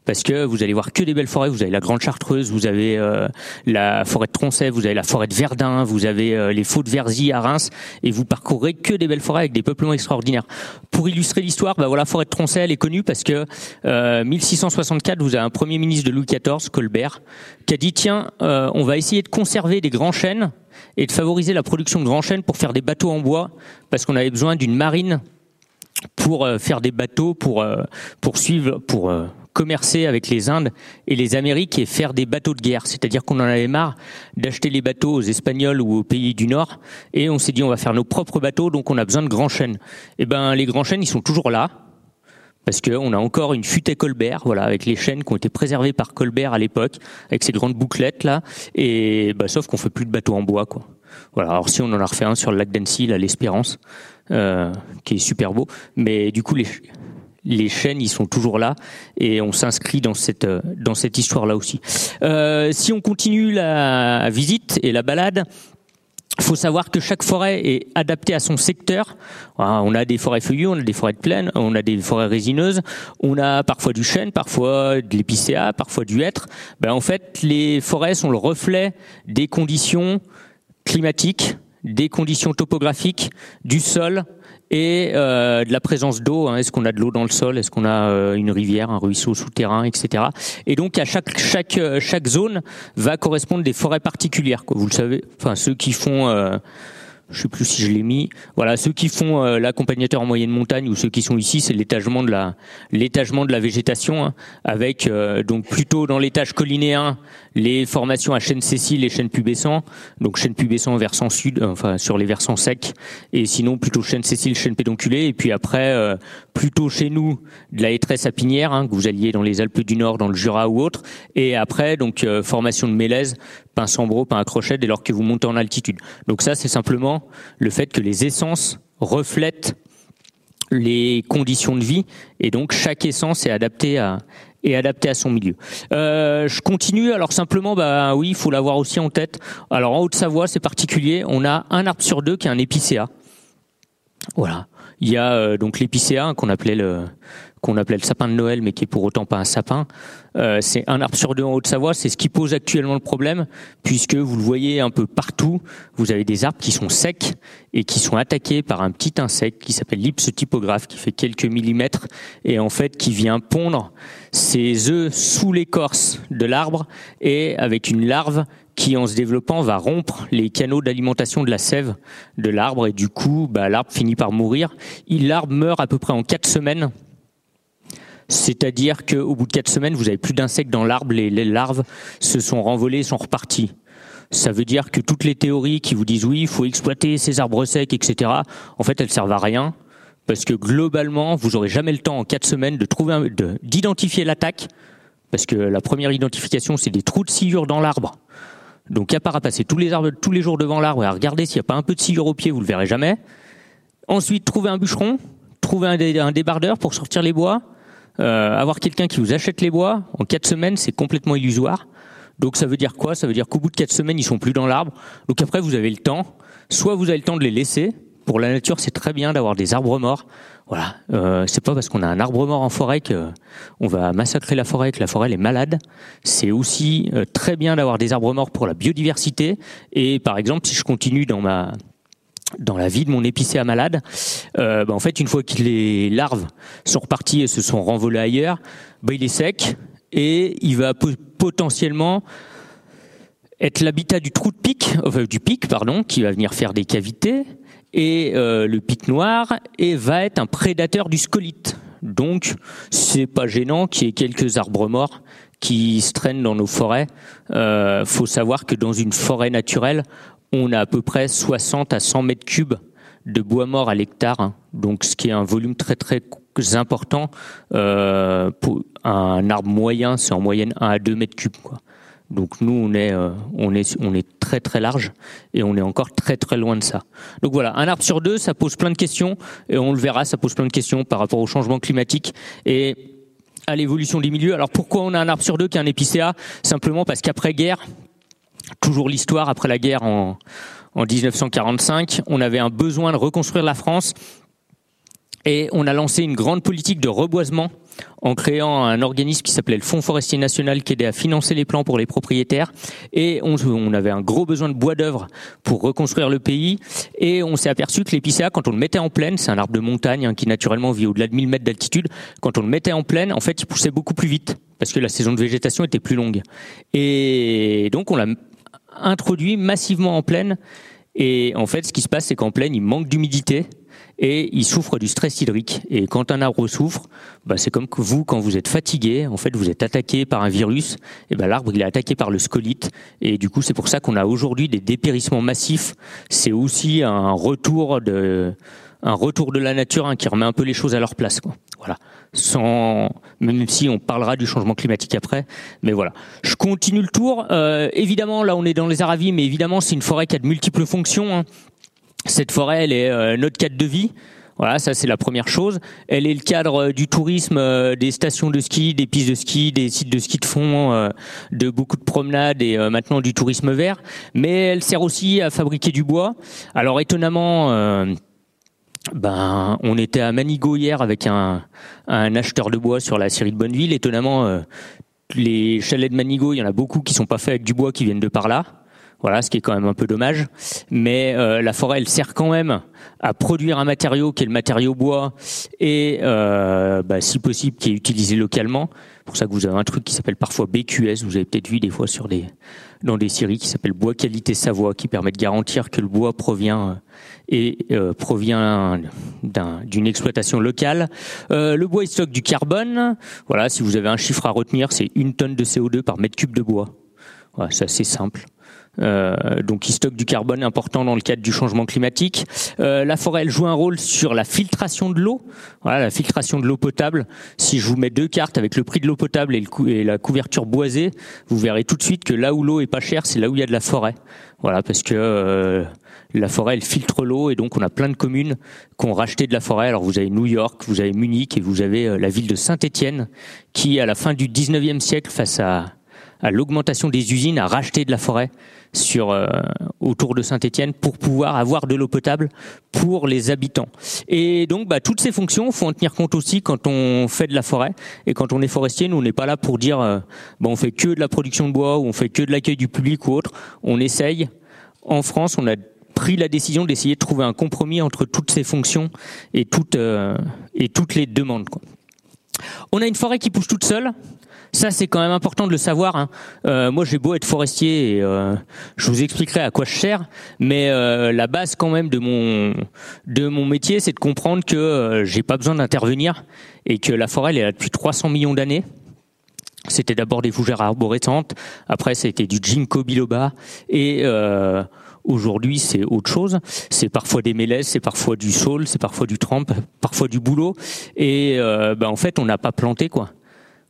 parce que vous allez voir que des belles forêts. Vous avez la Grande Chartreuse, vous avez euh, la forêt de Troncet, vous avez la forêt de Verdun, vous avez euh, les Faux de Verzy à Reims, et vous parcourrez que des belles forêts avec des peuplements extraordinaires. Pour illustrer l'histoire, bah voilà, la forêt de Troncet, elle est connue parce que euh, 1664, vous avez un premier ministre de Louis XIV, Colbert, qui a dit tiens, euh, on va essayer de conserver des grands chênes et de favoriser la production de grands chênes pour faire des bateaux en bois, parce qu'on avait besoin d'une marine pour faire des bateaux, pour suivre, pour commercer avec les Indes et les Amériques et faire des bateaux de guerre. C'est-à-dire qu'on en avait marre d'acheter les bateaux aux Espagnols ou aux pays du Nord et on s'est dit on va faire nos propres bateaux donc on a besoin de grands chênes. Eh ben les grands chênes ils sont toujours là parce qu'on a encore une futaie Colbert, voilà, avec les chênes qui ont été préservés par Colbert à l'époque, avec ces grandes bouclettes là, et bah, sauf qu'on fait plus de bateaux en bois, quoi. Voilà. Alors si on en a refait un sur le lac d'Annecy, l'Espérance, euh, qui est super beau, mais du coup les les chaînes, ils sont toujours là et on s'inscrit dans cette dans cette histoire-là aussi. Euh, si on continue la visite et la balade, il faut savoir que chaque forêt est adaptée à son secteur. On a des forêts feuillues, on a des forêts de plaine, on a des forêts résineuses, on a parfois du chêne, parfois de l'épicéa, parfois du hêtre. Ben, en fait, les forêts sont le reflet des conditions climatiques, des conditions topographiques, du sol et euh, de la présence d'eau. Hein. Est-ce qu'on a de l'eau dans le sol? Est-ce qu'on a euh, une rivière, un ruisseau souterrain, etc. Et donc à chaque chaque euh, chaque zone va correspondre des forêts particulières. Quoi. Vous le savez. Enfin ceux qui font euh, je sais plus si je l'ai mis. Voilà, ceux qui font euh, l'accompagnateur en moyenne montagne ou ceux qui sont ici, c'est l'étagement de la l'étagement de végétation, hein, avec euh, donc plutôt dans l'étage collinéen les formations à chêne Cécile et chêne pubescent, donc chêne pubescent versant sud, enfin sur les versants secs, et sinon plutôt chêne Cécile, chêne pédonculé, et puis après euh, plutôt chez nous de la hétresse sapinière, hein, que vous alliez dans les Alpes du Nord, dans le Jura ou autre, et après donc formation de mélèze, pin sambro, pin à crochet dès lors que vous montez en altitude. Donc ça c'est simplement le fait que les essences reflètent les conditions de vie et donc chaque essence est adaptée à son milieu. Euh, je continue. Alors simplement, bah oui, il faut l'avoir aussi en tête. Alors en Haute-Savoie, c'est particulier. On a un arbre sur deux qui est un épicéa. Voilà. Il y a euh, donc l'épicéa qu'on appelait le qu'on appelait le sapin de Noël, mais qui est pour autant pas un sapin. Euh, c'est un arbre sur deux en Haute-Savoie. C'est ce qui pose actuellement le problème, puisque vous le voyez un peu partout. Vous avez des arbres qui sont secs et qui sont attaqués par un petit insecte qui s'appelle l'ipse typographe, qui fait quelques millimètres et en fait qui vient pondre ses œufs sous l'écorce de l'arbre et avec une larve qui, en se développant, va rompre les canaux d'alimentation de la sève de l'arbre et du coup, bah, l'arbre finit par mourir. L'arbre meurt à peu près en quatre semaines c'est-à-dire qu'au bout de quatre semaines, vous avez plus d'insectes dans l'arbre, les, larves se sont renvolées, sont reparties. Ça veut dire que toutes les théories qui vous disent oui, il faut exploiter ces arbres secs, etc., en fait, elles servent à rien. Parce que globalement, vous aurez jamais le temps en quatre semaines d'identifier l'attaque. Parce que la première identification, c'est des trous de sciure dans l'arbre. Donc, à part à passer tous les arbres, tous les jours devant l'arbre et à regarder s'il n'y a pas un peu de sciure au pied, vous le verrez jamais. Ensuite, trouver un bûcheron, trouver un débardeur pour sortir les bois, avoir quelqu'un qui vous achète les bois en quatre semaines, c'est complètement illusoire. Donc ça veut dire quoi? Ça veut dire qu'au bout de quatre semaines, ils sont plus dans l'arbre. Donc après, vous avez le temps. Soit vous avez le temps de les laisser. Pour la nature, c'est très bien d'avoir des arbres morts. Voilà, euh, c'est pas parce qu'on a un arbre mort en forêt que on va massacrer la forêt, que la forêt est malade. C'est aussi euh, très bien d'avoir des arbres morts pour la biodiversité. Et par exemple, si je continue dans ma dans la vie de mon épicéa malade, euh, bah, en fait, une fois que les larves sont reparties et se sont renvolées ailleurs, bah, il est sec et il va potentiellement être l'habitat du trou de pic, du pic, pardon, qui va venir faire des cavités, et euh, le pic noir et va être un prédateur du scolite. Donc, c'est pas gênant qu'il y ait quelques arbres morts qui se traînent dans nos forêts. Euh, faut savoir que dans une forêt naturelle, on a à peu près 60 à 100 mètres cubes de bois mort à l'hectare, hein. donc ce qui est un volume très très important. Euh, un arbre moyen, c'est en moyenne 1 à 2 mètres cubes. Donc nous, on est, euh, on est, on est très très large et on est encore très très loin de ça. Donc voilà, un arbre sur deux, ça pose plein de questions et on le verra, ça pose plein de questions par rapport au changement climatique et à l'évolution des milieux. Alors pourquoi on a un arbre sur deux qui est un épicéa? Simplement parce qu'après guerre, toujours l'histoire après la guerre en, en 1945, on avait un besoin de reconstruire la France et on a lancé une grande politique de reboisement en créant un organisme qui s'appelait le Fonds forestier national qui aidait à financer les plans pour les propriétaires. Et on, avait un gros besoin de bois d'œuvre pour reconstruire le pays. Et on s'est aperçu que l'épicéa, quand on le mettait en plaine, c'est un arbre de montagne hein, qui naturellement vit au-delà de 1000 mètres d'altitude, quand on le mettait en plaine, en fait, il poussait beaucoup plus vite parce que la saison de végétation était plus longue. Et donc on l'a introduit massivement en plaine. Et en fait, ce qui se passe, c'est qu'en plaine, il manque d'humidité et il souffre du stress hydrique. Et quand un arbre souffre, bah, c'est comme vous, quand vous êtes fatigué, en fait, vous êtes attaqué par un virus, et ben l'arbre il est attaqué par le scolite, et du coup c'est pour ça qu'on a aujourd'hui des dépérissements massifs. C'est aussi un retour de la nature hein, qui remet un peu les choses à leur place. Voilà. Sans, même si on parlera du changement climatique après, mais voilà. Je continue le tour. Euh, évidemment, là, on est dans les Aravis, mais évidemment, c'est une forêt qui a de multiples fonctions. Hein. Cette forêt, elle est euh, notre cadre de vie. Voilà, ça c'est la première chose. Elle est le cadre euh, du tourisme, euh, des stations de ski, des pistes de ski, des sites de ski de fond, de beaucoup de promenades et maintenant du tourisme vert. Mais elle sert aussi à fabriquer du bois. Alors étonnamment, ben on était à Manigo hier avec un, acheteur de bois sur la série de Bonneville. Étonnamment, les chalets de Manigo, il y en a beaucoup qui sont pas faits avec du bois qui viennent de par là. Voilà, ce qui est quand même un peu dommage. Mais euh, la forêt, elle sert quand même à produire un matériau qui est le matériau bois et, euh, bah, si possible, qui est utilisé localement. Pour ça que vous avez un truc qui s'appelle parfois BQS. Vous avez peut-être vu des fois sur des dans des séries qui s'appelle Bois Qualité Savoie, qui permet de garantir que le bois provient euh, et euh, provient d'une exploitation locale. Euh, le bois il stocke du carbone. Voilà, si vous avez un chiffre à retenir, c'est une tonne de CO2 par mètre cube de bois. C'est assez simple. Euh, donc qui stocke du carbone important dans le cadre du changement climatique. Euh, la forêt elle joue un rôle sur la filtration de l'eau, voilà, la filtration de l'eau potable. Si je vous mets deux cartes avec le prix de l'eau potable et, et la couverture boisée, vous verrez tout de suite que là où l'eau est pas chère, c'est là où il y a de la forêt. Voilà, parce que euh, la forêt elle filtre l'eau et donc on a plein de communes qui ont racheté de la forêt. Alors vous avez New York, vous avez Munich et vous avez la ville de Saint-Étienne qui à la fin du 19e siècle face à à l'augmentation des usines a racheté de la forêt sur euh, autour de Saint-Étienne pour pouvoir avoir de l'eau potable pour les habitants. Et donc, bah, toutes ces fonctions, faut en tenir compte aussi quand on fait de la forêt et quand on est forestier. Nous, on n'est pas là pour dire, euh, bah, on fait que de la production de bois ou on fait que de l'accueil du public ou autre. On essaye. En France, on a pris la décision d'essayer de trouver un compromis entre toutes ces fonctions et toutes euh, et toutes les demandes. Quoi. On a une forêt qui pousse toute seule. Ça, c'est quand même important de le savoir. Hein. Euh, moi, j'ai beau être forestier et euh, je vous expliquerai à quoi je sers, mais euh, la base quand même de mon de mon métier, c'est de comprendre que j'ai pas besoin d'intervenir et que la forêt elle est là depuis 300 millions d'années. C'était d'abord des fougères arborescentes, après été du ginkgo biloba et Aujourd'hui, c'est autre chose. C'est parfois des mélèzes, c'est parfois du saule, c'est parfois du trempe, parfois du boulot. Et ben, en fait, on n'a pas planté quoi.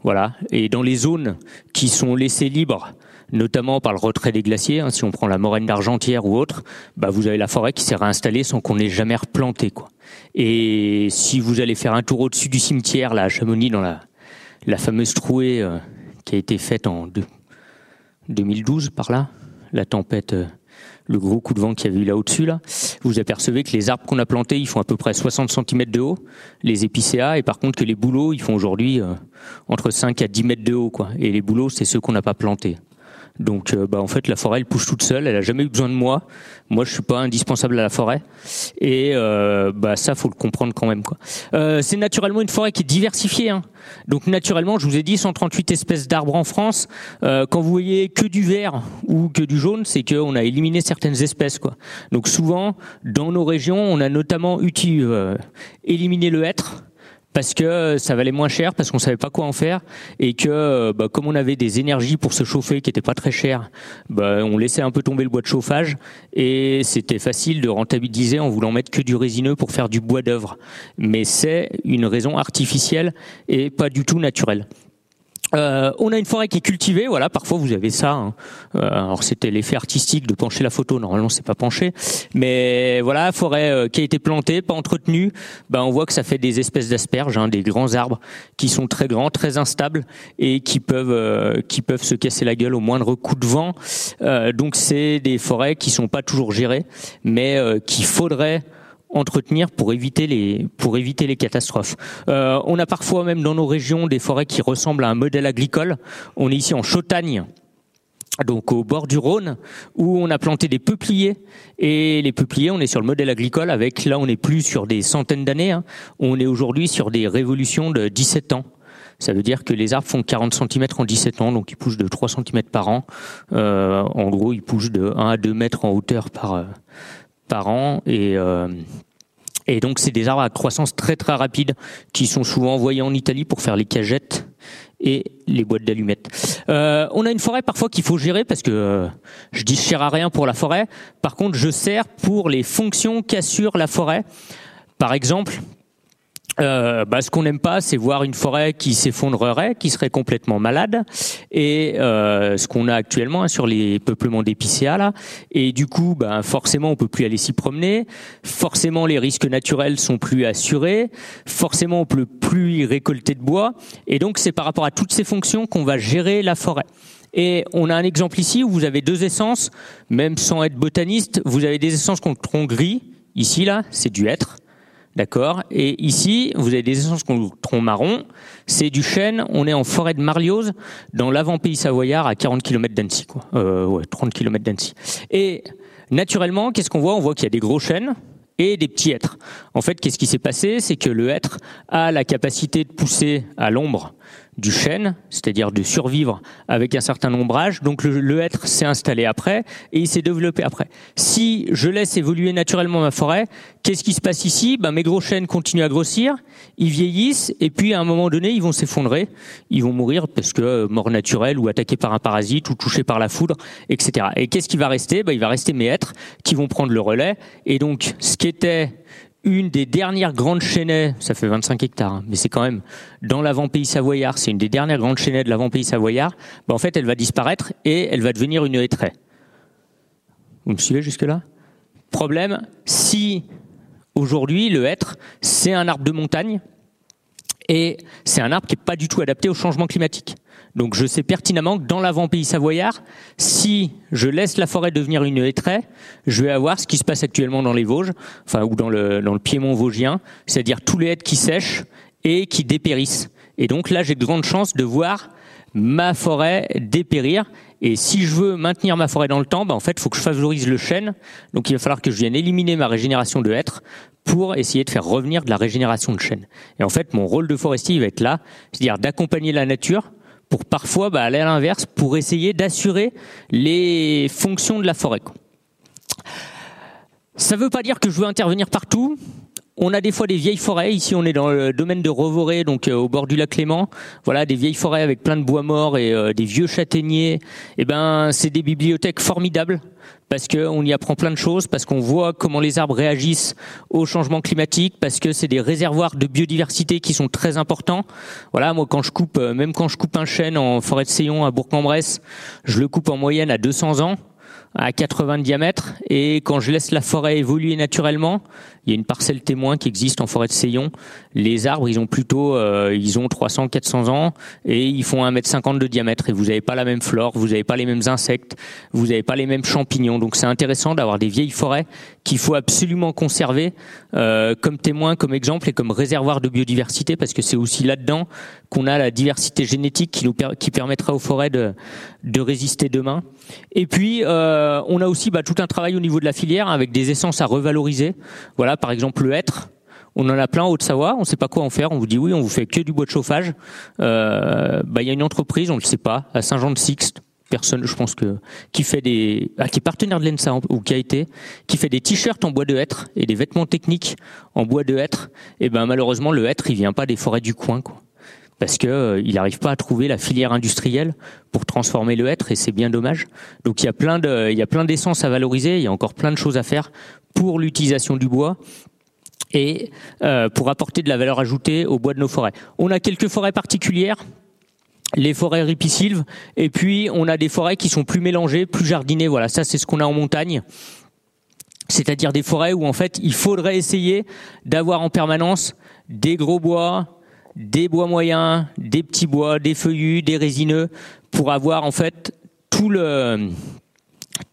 Voilà. Et dans les zones qui sont laissées libres, notamment par le retrait des glaciers, hein, si on prend la moraine d'Argentière ou autre, bah vous avez la forêt qui s'est réinstallée sans qu'on ait jamais replanté. Quoi. Et si vous allez faire un tour au-dessus du cimetière, là, à Chamonix, dans la, fameuse trouée euh, qui a été faite en 2012 par là, la tempête le gros coup de vent qu'il y avait eu là au-dessus, là, vous apercevez que les arbres qu'on a plantés, ils font à peu près 60 cm de haut, les épicéas, et par contre que les bouleaux, ils font aujourd'hui euh, entre 5 à 10 mètres de haut, quoi. Et les bouleaux, c'est ceux qu'on n'a pas plantés. Donc, euh, bah, en fait, la forêt, elle pousse toute seule. Elle a jamais eu besoin de moi. Moi, je suis pas indispensable à la forêt. Et euh, bah, ça, faut le comprendre quand même. Euh, c'est naturellement une forêt qui est diversifiée. Hein. Donc, naturellement, je vous ai dit 138 espèces d'arbres en France. Quand vous voyez que du vert ou que du jaune, c'est qu'on a éliminé certaines espèces. Quoi. Donc, souvent, dans nos régions, on a notamment éliminé le hêtre parce que ça valait moins cher, parce qu'on savait pas quoi en faire, et que bah, comme on avait des énergies pour se chauffer qui étaient pas très chères, bah, on laissait un peu tomber le bois de chauffage, et c'était facile de rentabiliser en voulant mettre que du résineux pour faire du bois d'œuvre. Mais c'est une raison artificielle et pas du tout naturelle. Euh, on a une forêt qui est cultivée, voilà. Parfois vous avez ça. Hein. Euh, alors c'était l'effet artistique de pencher la photo. Normalement c'est pas penché, mais voilà, forêt euh, qui a été plantée, pas entretenue. Ben on voit que ça fait des espèces d'asperges, hein, des grands arbres qui sont très grands, très instables et qui peuvent euh, qui peuvent se casser la gueule au moindre coup de vent. donc c'est des forêts qui sont pas toujours gérées, mais qu'il faudrait entretenir pour éviter les pour éviter les catastrophes. Euh, on a parfois même dans nos régions des forêts qui ressemblent à un modèle agricole. On est ici en Chautagne, donc au bord du Rhône, où on a planté des peupliers. Et les peupliers, on est sur le modèle agricole avec, là on n'est plus sur des centaines d'années, hein. on est aujourd'hui sur des révolutions de 17 ans. Ça veut dire que les arbres font 40 cm en 17 ans, donc ils poussent de 3 cm par an. Euh, en gros, ils poussent de 1 à 2 mètres en hauteur par, par an et euh, et donc c'est des arbres à croissance très très rapide qui sont souvent envoyés en Italie pour faire les cagettes et les boîtes d'allumettes. Euh, on a une forêt parfois qu'il faut gérer parce que euh, je dis cher à rien pour la forêt. Par contre, je sers pour les fonctions qu'assure la forêt. Par exemple, euh, bah, ce qu'on n'aime pas, c'est voir une forêt qui s'effondrerait, qui serait complètement malade, et euh, ce qu'on a actuellement hein, sur les peuplements d'épicéas là. Et du coup, bah, forcément, on peut plus aller s'y promener. Forcément, les risques naturels sont plus assurés. Forcément, on peut plus y récolter de bois. Et donc, c'est par rapport à toutes ces fonctions qu'on va gérer la forêt. Et on a un exemple ici où vous avez deux essences, même sans être botaniste, vous avez des essences tronc gris. Ici, là, c'est du hêtre. D'accord Et ici, vous avez des essences qu'on tronc marron. C'est du chêne. On est en forêt de Marlioz, dans l'avant-pays savoyard, à 40 km d'Annecy. Euh, ouais, 30 km d'Annecy. Et naturellement, qu'est-ce qu'on voit? On voit qu'il y a des gros chênes et des petits hêtres. En fait, qu'est-ce qui s'est passé? C'est que le hêtre a la capacité de pousser à l'ombre du chêne, c'est-à-dire de survivre avec un certain ombrage. Donc le, le hêtre s'est installé après et il s'est développé après. Si je laisse évoluer naturellement ma forêt, qu'est-ce qui se passe ici? Ben, Mes gros chênes continuent à grossir, ils vieillissent et puis à un moment donné, ils vont s'effondrer, ils vont mourir parce que euh, mort naturelle ou attaqués par un parasite ou touchés par la foudre, etc. Et qu'est-ce qui va rester? Ben, Il va rester mes hêtres qui vont prendre le relais. Et donc ce qui était une des dernières grandes chaînées, ça fait 25 hectares, hein, mais c'est quand même dans l'avant-pays savoyard, c'est une des dernières grandes chaînées de l'avant-pays savoyard, ben en fait elle va disparaître et elle va devenir une hêtraie. Vous me suivez jusque-là? Problème, si aujourd'hui le hêtre, c'est un arbre de montagne, et c'est un arbre qui n'est pas du tout adapté au changement climatique. Donc je sais pertinemment que dans l'avant-pays savoyard, si je laisse la forêt devenir une hêtraie, je vais avoir ce qui se passe actuellement dans les Vosges, enfin ou dans le, dans le piémont vosgien, c'est-à-dire tous les hêtres qui sèchent et qui dépérissent. Et donc là, j'ai de grandes chances de voir ma forêt dépérir. Et si je veux maintenir ma forêt dans le temps, ben en fait, il faut que je favorise le chêne. Donc il va falloir que je vienne éliminer ma régénération de hêtres pour essayer de faire revenir de la régénération de chêne. Et en fait, mon rôle de forestier il va être là, c'est-à-dire d'accompagner la nature pour parfois bah, aller à l'inverse, pour essayer d'assurer les fonctions de la forêt. Ça ne veut pas dire que je veux intervenir partout. On a des fois des vieilles forêts. Ici, on est dans le domaine de Revoré, donc euh, au bord du lac Clément. Voilà, des vieilles forêts avec plein de bois morts et euh, des vieux châtaigniers. Eh ben, c'est des bibliothèques formidables parce qu'on y apprend plein de choses, parce qu'on voit comment les arbres réagissent au changement climatique, parce que c'est des réservoirs de biodiversité qui sont très importants. Voilà, moi quand je coupe, euh, même quand je coupe un chêne en forêt de Seyon à Bourg-en-Bresse, je le coupe en moyenne à 200 ans à 80 de diamètre et quand je laisse la forêt évoluer naturellement, Il y a une parcelle témoin qui existe en forêt de Seillon. Les arbres, ils ont plutôt, euh, ils ont 300, 400 ans et ils font 1m50 de diamètre. Et vous n'avez pas la même flore, vous n'avez pas les mêmes insectes, vous n'avez pas les mêmes champignons. Donc c'est intéressant d'avoir des vieilles forêts qu'il faut absolument conserver euh, comme témoin, comme exemple et comme réservoir de biodiversité parce que c'est aussi là-dedans qu'on a la diversité génétique qui nous qui permettra aux forêts de, de résister demain. Et puis euh, on a aussi bah, tout un travail au niveau de la filière avec des essences à revaloriser. Voilà, par exemple le hêtre. On en a plein en Haute-Savoie, on ne sait pas quoi en faire. On vous dit oui, on vous fait que du bois de chauffage. Euh, bah, il y a une entreprise, on ne le sait pas, à Saint-Jean-de-Sixte, personne, je pense que qui fait des, ah, qui est partenaire de l'ENSA ou qui a été, qui fait des t-shirts en bois de hêtre et des vêtements techniques en bois de hêtre. Et ben malheureusement le hêtre il vient pas des forêts du coin parce que euh, il n'arrive pas à trouver la filière industrielle pour transformer le hêtre et c'est bien dommage. Donc il y a plein de, il y a plein d'essences à valoriser, il y a encore plein de choses à faire pour l'utilisation du bois et euh, pour apporter de la valeur ajoutée au bois de nos forêts. On a quelques forêts particulières, les forêts ripisylves, et puis on a des forêts qui sont plus mélangées, plus jardinées. Voilà, ça c'est ce qu'on a en montagne. C'est-à-dire des forêts où en fait il faudrait essayer d'avoir en permanence des gros bois, des bois moyens, des petits bois, des feuillus, des résineux, pour avoir en fait tout le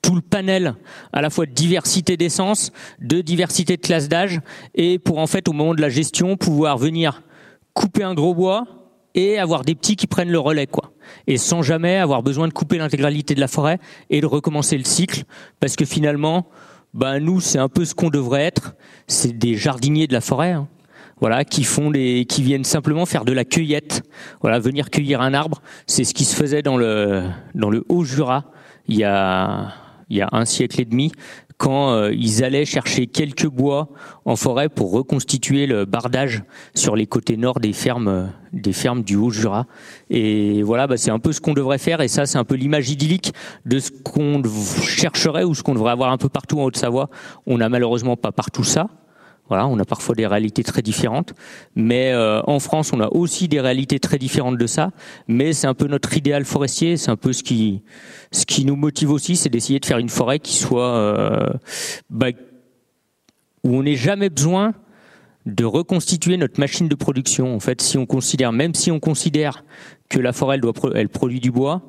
tout le panel à la fois de diversité d'essence, de diversité de classe d'âge, et pour en fait au moment de la gestion pouvoir venir couper un gros bois et avoir des petits qui prennent le relais quoi. Et sans jamais avoir besoin de couper l'intégralité de la forêt et de recommencer le cycle, parce que finalement, ben nous c'est un peu ce qu'on devrait être, c'est des jardiniers de la forêt. Hein voilà, qui viennent simplement faire de la cueillette. Voilà, venir cueillir un arbre, c'est ce qui se faisait dans le dans le Haut Jura il y a il y a un siècle et demi quand euh, ils allaient chercher quelques bois en forêt pour reconstituer le bardage sur les côtés nord des fermes des fermes du Haut-Jura. Et voilà, bah, c'est un peu ce qu'on devrait faire et ça c'est un peu l'image idyllique de ce qu'on chercherait ou ce qu'on devrait avoir un peu partout en Haute-Savoie. On n'a malheureusement pas partout ça. Voilà, on a parfois des réalités très différentes, mais euh, en France, on a aussi des réalités très différentes de ça. Mais c'est un peu notre idéal forestier, c'est un peu ce qui nous motive aussi, c'est d'essayer de faire une forêt qui soit euh, bah, où on n'ait jamais besoin de reconstituer notre machine de production. En fait, si on considère, même si on considère que la forêt produit du bois,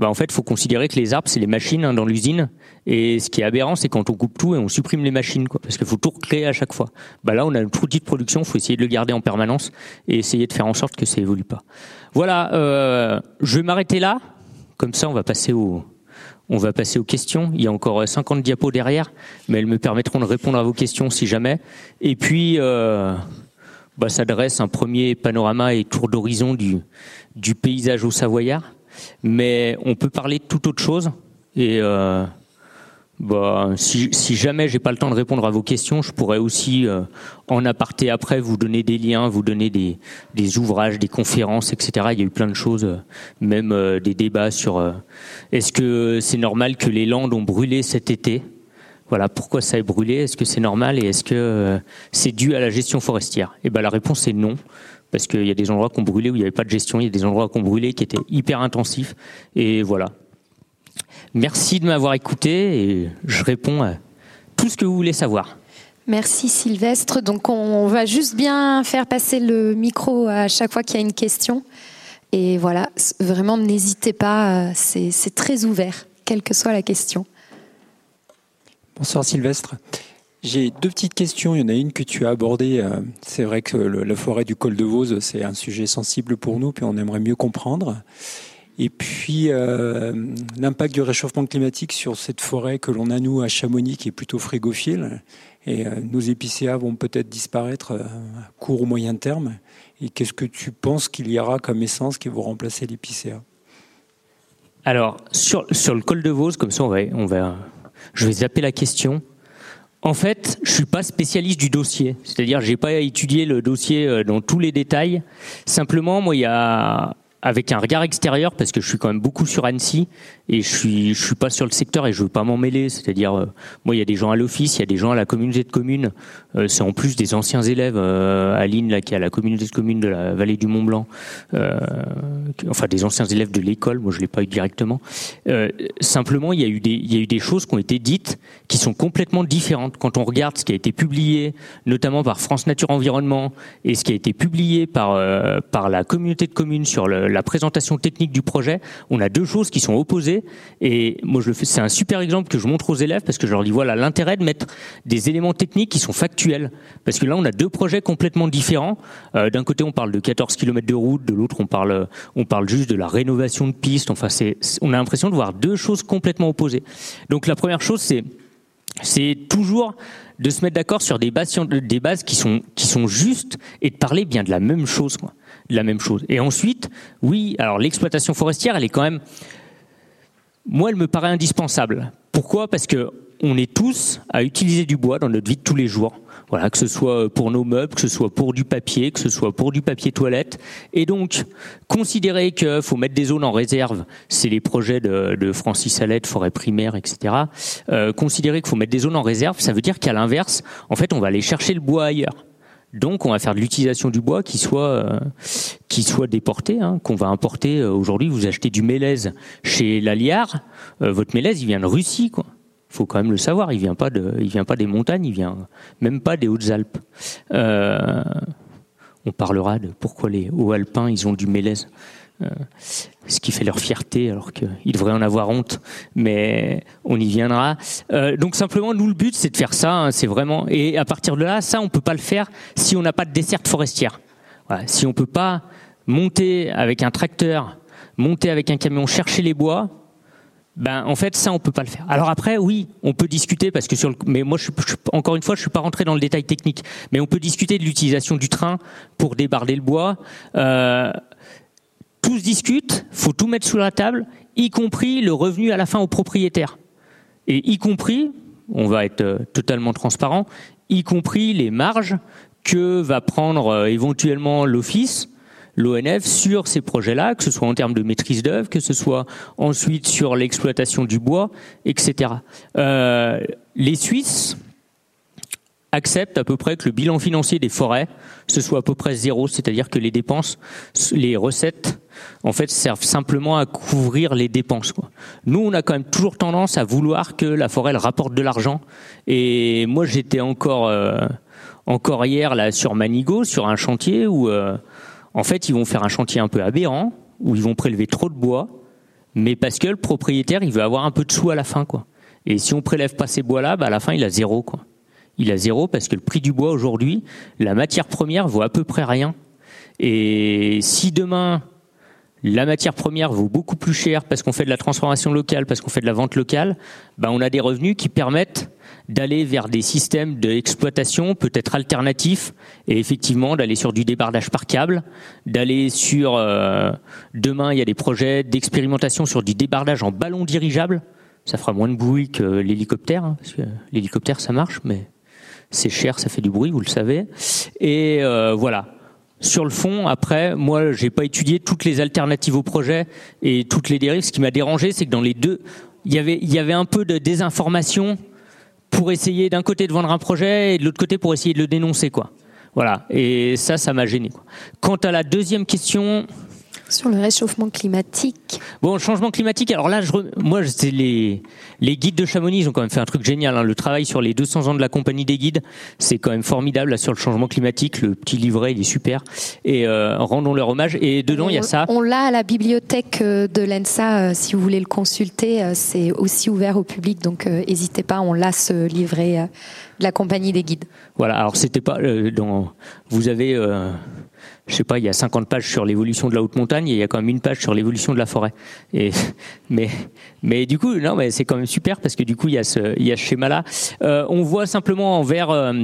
bah en fait, il faut considérer que les arbres, c'est les machines hein, dans l'usine. Et ce qui est aberrant, c'est quand on coupe tout et on supprime les machines, parce qu'il faut tout recréer à chaque fois. Bah là, on a notre outil de production, il faut essayer de le garder en permanence et essayer de faire en sorte que ça évolue pas. Voilà, euh, je vais m'arrêter là. Comme ça, on va passer aux questions. Il y a encore 50 diapos derrière, mais elles me permettront de répondre à vos questions si jamais. Et puis, euh, bah, ça dresse un premier panorama et tour d'horizon du, du paysage au Savoyard mais on peut parler de toute autre chose. Et euh, bah, si, si, jamais j'ai pas le temps de répondre à vos questions, je pourrais aussi euh, en aparté après vous donner des liens, vous donner des, ouvrages, des conférences, etc. Il y a eu plein de choses, euh, même des débats sur est-ce que c'est normal que les landes ont brûlé cet été? Voilà, pourquoi ça a brûlé? Est-ce que c'est normal? Et est-ce que c'est dû à la gestion forestière? Et ben la réponse est non parce qu'il y a des endroits qu'on brûlait où il n'y avait pas de gestion, il y a des endroits qu'on brûlait qui étaient hyper intensifs, et voilà. Merci de m'avoir écouté, et je réponds à tout ce que vous voulez savoir. Merci Sylvestre. Donc on va juste bien faire passer le micro à chaque fois qu'il y a une question. Et voilà, vraiment n'hésitez pas, c'est très ouvert, quelle que soit la question. Bonsoir Sylvestre. J'ai deux petites questions. Il y en a une que tu as abordée. Euh, c'est vrai que la forêt du col de Vose, c'est un sujet sensible pour nous, puis on aimerait mieux comprendre. Et puis euh, l'impact du réchauffement climatique sur cette forêt que l'on a nous à Chamonix, qui est plutôt frégophile. Et euh, nos épicéas vont peut-être disparaître à court ou moyen terme. Et qu'est-ce que tu penses qu'il y aura comme essence qui va remplacer l'épicéa? Alors sur, sur le col de Vose, comme ça on va, je vais zapper la question. En fait, je suis pas spécialiste du dossier, c'est-à-dire j'ai pas étudié le dossier euh, dans tous les détails. Simplement, moi, il y a avec un regard extérieur, parce que je suis quand même beaucoup sur Annecy et je suis je suis pas sur le secteur et je veux pas m'en mêler. C'est-à-dire, euh, moi, il y a des gens à l'office, il y a des gens à la communauté de communes. Euh, c'est en plus des anciens élèves. Euh, Aline, là, qui est à la communauté de communes de la vallée du Mont Blanc. enfin, des anciens élèves de l'école. Moi, je l'ai pas eu directement. simplement, il y a eu des il y a eu des choses qui ont été dites qui sont complètement différentes quand on regarde ce qui a été publié, notamment par France Nature Environnement, et ce qui a été publié par par la communauté de communes sur la présentation technique du projet. On a deux choses qui sont opposées. Et moi. C'est un super exemple que je montre aux élèves parce que je leur dis voilà l'intérêt de mettre des éléments techniques qui sont factuels. Parce que là, on a deux projets complètement différents. Euh, D'un côté, on parle de 14 km de route, de l'autre, on parle, on parle juste de la rénovation de pistes. Enfin, c'est, on a l'impression de voir deux choses complètement opposées. Donc, la première chose, c'est, c'est toujours de se mettre d'accord sur des bases, des bases qui sont qui sont justes et de parler bien de la même chose, quoi, de la même chose. Et ensuite, oui, alors l'exploitation forestière, elle est quand même moi, elle me paraît indispensable. Pourquoi? Parce que on est tous à utiliser du bois dans notre vie de tous les jours. Que ce soit pour nos meubles, que ce soit pour du papier, que ce soit pour du papier toilette. Et donc, considérer qu'il faut mettre des zones en réserve, c'est les projets de, Francis Allet, forêt primaire, etc. Euh, considérer qu'il faut mettre des zones en réserve, ça veut dire qu'à l'inverse, en fait, on va aller chercher le bois ailleurs. Donc, on va faire de l'utilisation du bois qui soit euh, déporté, hein, qu'on va importer. Euh, aujourd'hui, vous achetez du mélèze chez l'Aliar, euh, votre mélèze, il vient de Russie, quoi. Faut quand même le savoir. Il vient pas vient pas des montagnes, il vient même pas des Hautes-Alpes. on parlera de pourquoi les hauts alpins, ils ont du mélèze. Euh, ce qui fait leur fierté, alors qu'ils devraient en avoir honte, mais on y viendra. Euh, donc simplement, nous, le but, c'est de faire ça, hein, c'est vraiment... Et à partir de là, ça, on peut pas le faire si on n'a pas de desserte forestière. Si on peut pas monter avec un tracteur, monter avec un camion, chercher les bois, ben en fait ça on peut pas le faire. Alors après oui, on peut discuter parce que sur le, mais moi je, encore une fois je suis pas rentré dans le détail technique, mais on peut discuter de l'utilisation du train pour débarder le bois. Euh, tout se discute, faut tout mettre sous la table, y compris le revenu à la fin au propriétaire. Et y compris, on va être euh, totalement transparent, y compris les marges que va prendre euh, éventuellement l'office, l'ONF sur ces projets-là, que ce soit en termes de maîtrise d'œuvre, que ce soit ensuite sur l'exploitation du bois, etc. Euh, les Suisses acceptent à peu près que le bilan financier des forêts ce soit à peu près zéro, c'est-à-dire que les dépenses, les recettes en fait servent simplement à couvrir les dépenses. Nous, on a quand même toujours tendance à vouloir que la forêt elle, rapporte de l'argent. Et moi, j'étais encore euh, encore hier là sur Manigo, sur un chantier où euh, en fait ils vont faire un chantier un peu aberrant, où ils vont prélever trop de bois, mais parce que le propriétaire il veut avoir un peu de sous à la fin, quoi. Et si on prélève pas ces bois-là, bah à la fin il a zéro, quoi. Il a zéro parce que le prix du bois aujourd'hui, la matière première vaut à peu près rien. Et si demain la matière première vaut beaucoup plus cher parce qu'on fait de la transformation locale, parce qu'on fait de la vente locale, ben on a des revenus qui permettent d'aller vers des systèmes d'exploitation peut-être alternatifs et effectivement d'aller sur du débardage par câble, d'aller sur euh, demain il y a des projets d'expérimentation sur du débardage en ballon dirigeable. Ça fera moins de bruit que l'hélicoptère, hein, parce que l'hélicoptère ça marche, mais c'est cher, ça fait du bruit, vous le savez. Et euh, voilà sur le fond, après, moi, j'ai pas étudié toutes les alternatives au projet et toutes les dérives. Ce qui m'a dérangé, c'est que dans les deux, il y avait, un peu de désinformation pour essayer d'un côté de vendre un projet et de l'autre côté pour essayer de le dénoncer, quoi. Voilà. Et ça, ça m'a gêné. Quant à la deuxième question, sur le réchauffement climatique. Bon, le changement climatique, alors là, je moi, c'est les, les guides de Chamonix, ils ont quand même fait un truc génial. Hein. Le travail sur les 200 ans de la compagnie des guides, c'est quand même formidable là, sur le changement climatique. Le petit livret, il est super. Et euh, rendons leur hommage. Et dedans, il y a ça. On l'a à la bibliothèque euh, de l'ENSA, euh, si vous voulez le consulter. C'est aussi ouvert au public, donc n'hésitez pas, on l'a ce livret de la compagnie des guides. Voilà, alors c'était pas... dans, vous avez je sais pas, il y a 50 pages sur l'évolution de la haute montagne et il y a quand même une page sur l'évolution de la forêt. Et, [laughs] mais, mais du coup, non, mais c'est quand même super parce que du coup, il y a ce, il y a ce schéma-là. Euh, on voit simplement en vert, euh,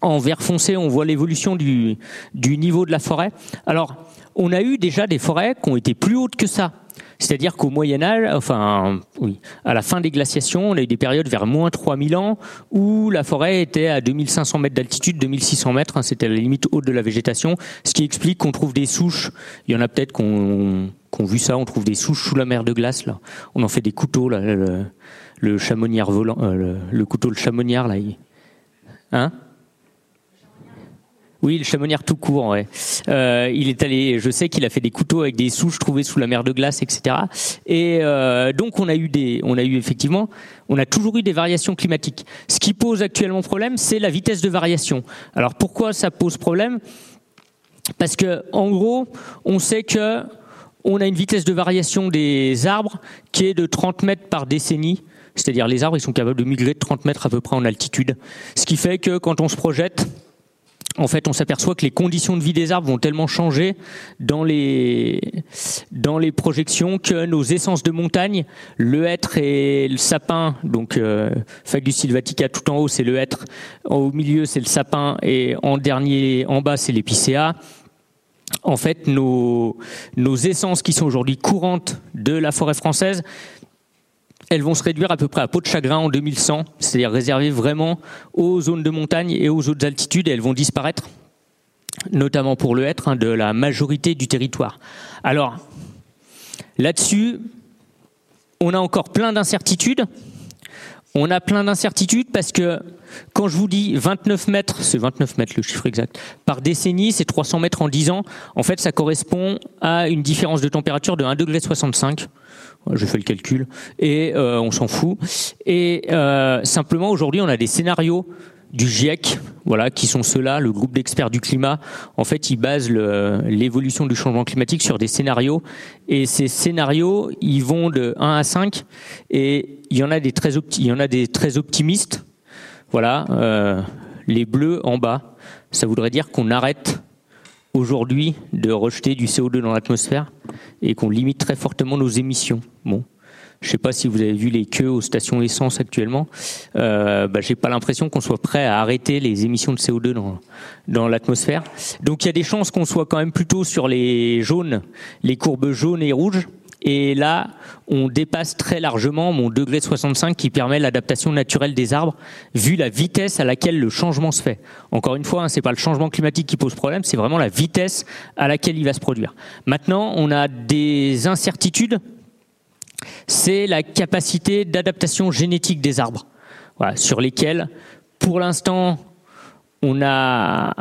en vert foncé, on voit l'évolution du, du niveau de la forêt. Alors, on a eu déjà des forêts qui ont été plus hautes que ça. C'est-à-dire qu'au Moyen Âge, enfin, à la fin des glaciations, on a eu des périodes vers moins 3000 ans où la forêt était à 2500 mètres d'altitude, 2600 mètres, hein, c'était la limite haute de la végétation, ce qui explique qu'on trouve des souches. Il y en a peut-être qu'on qui ont vu ça. On trouve des souches sous la mer de glace là. On en fait des couteaux là. Le, le volant, euh, le, couteau le chamonnière là. Hein? Oui, le chamonnière tout court. Euh, il est allé. Je sais qu'il a fait des couteaux avec des souches trouvées sous la mer de glace, etc. Et euh, donc on a eu des, on a eu effectivement, on a toujours eu des variations climatiques. Ce qui pose actuellement problème, c'est la vitesse de variation. Alors pourquoi ça pose problème? Parce que en gros, on sait que on a une vitesse de variation des arbres qui est de 30 mètres par décennie. C'est-à-dire les arbres, ils sont capables de migrer de 30 mètres à peu près en altitude. Ce qui fait que quand on se projette, en fait, on s'aperçoit que les conditions de vie des arbres vont tellement changer dans les, projections que nos essences de montagne, le hêtre et le sapin, donc euh, Fagus sylvatica tout en haut c'est le hêtre, au milieu c'est le sapin et en dernier, en bas c'est l'épicéa. En fait, nos essences qui sont aujourd'hui courantes de la forêt française elles vont se réduire à peu près à peau de chagrin en 2100, c'est-à-dire réservées vraiment aux zones de montagne et aux hautes altitudes, et elles vont disparaître, notamment pour le être, hein, de la majorité du territoire. Alors, là-dessus, on a encore plein d'incertitudes. On a plein d'incertitudes parce que quand je vous dis 29 mètres, c'est 29 mètres le chiffre exact, par décennie, c'est 300 mètres en 10 ans. En fait, ça correspond à une différence de température de 1,65 degré je fais le calcul, et euh, on s'en fout. Et euh, simplement, aujourd'hui, on a des scénarios du GIEC, voilà, qui sont ceux-là, le groupe d'experts du climat. En fait, ils basent l'évolution du changement climatique sur des scénarios, et ces scénarios, ils vont de 1 à 5, et il y en a des très, optimistes. Voilà, euh, les bleus en bas, ça voudrait dire qu'on arrête aujourd'hui de rejeter du CO2 dans l'atmosphère et qu'on limite très fortement nos émissions. Bon, je ne sais pas si vous avez vu les queues aux stations essence actuellement. Euh, bah, J'ai pas l'impression qu'on soit prêt à arrêter les émissions de CO2 dans, dans l'atmosphère. Donc il y a des chances qu'on soit quand même plutôt sur les jaunes, les courbes jaunes et rouges, et là, on dépasse très largement mon degré 65 qui permet l'adaptation naturelle des arbres, vu la vitesse à laquelle le changement se fait. Encore une fois, hein, c'est pas le changement climatique qui pose problème, c'est vraiment la vitesse à laquelle il va se produire. Maintenant, on a des incertitudes. C'est la capacité d'adaptation génétique des arbres, sur lesquels, pour l'instant, on a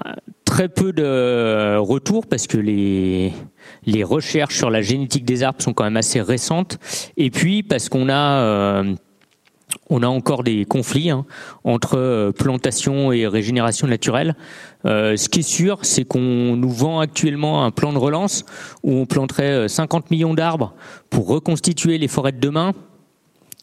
très peu de retours parce que les, les recherches sur la génétique des arbres sont quand même assez récentes. Et puis parce qu'on a, euh, encore des conflits hein, entre euh, plantation et régénération naturelle. Euh, ce qui est sûr, c'est qu'on nous vend actuellement un plan de relance où on planterait 50 millions d'arbres pour reconstituer les forêts de demain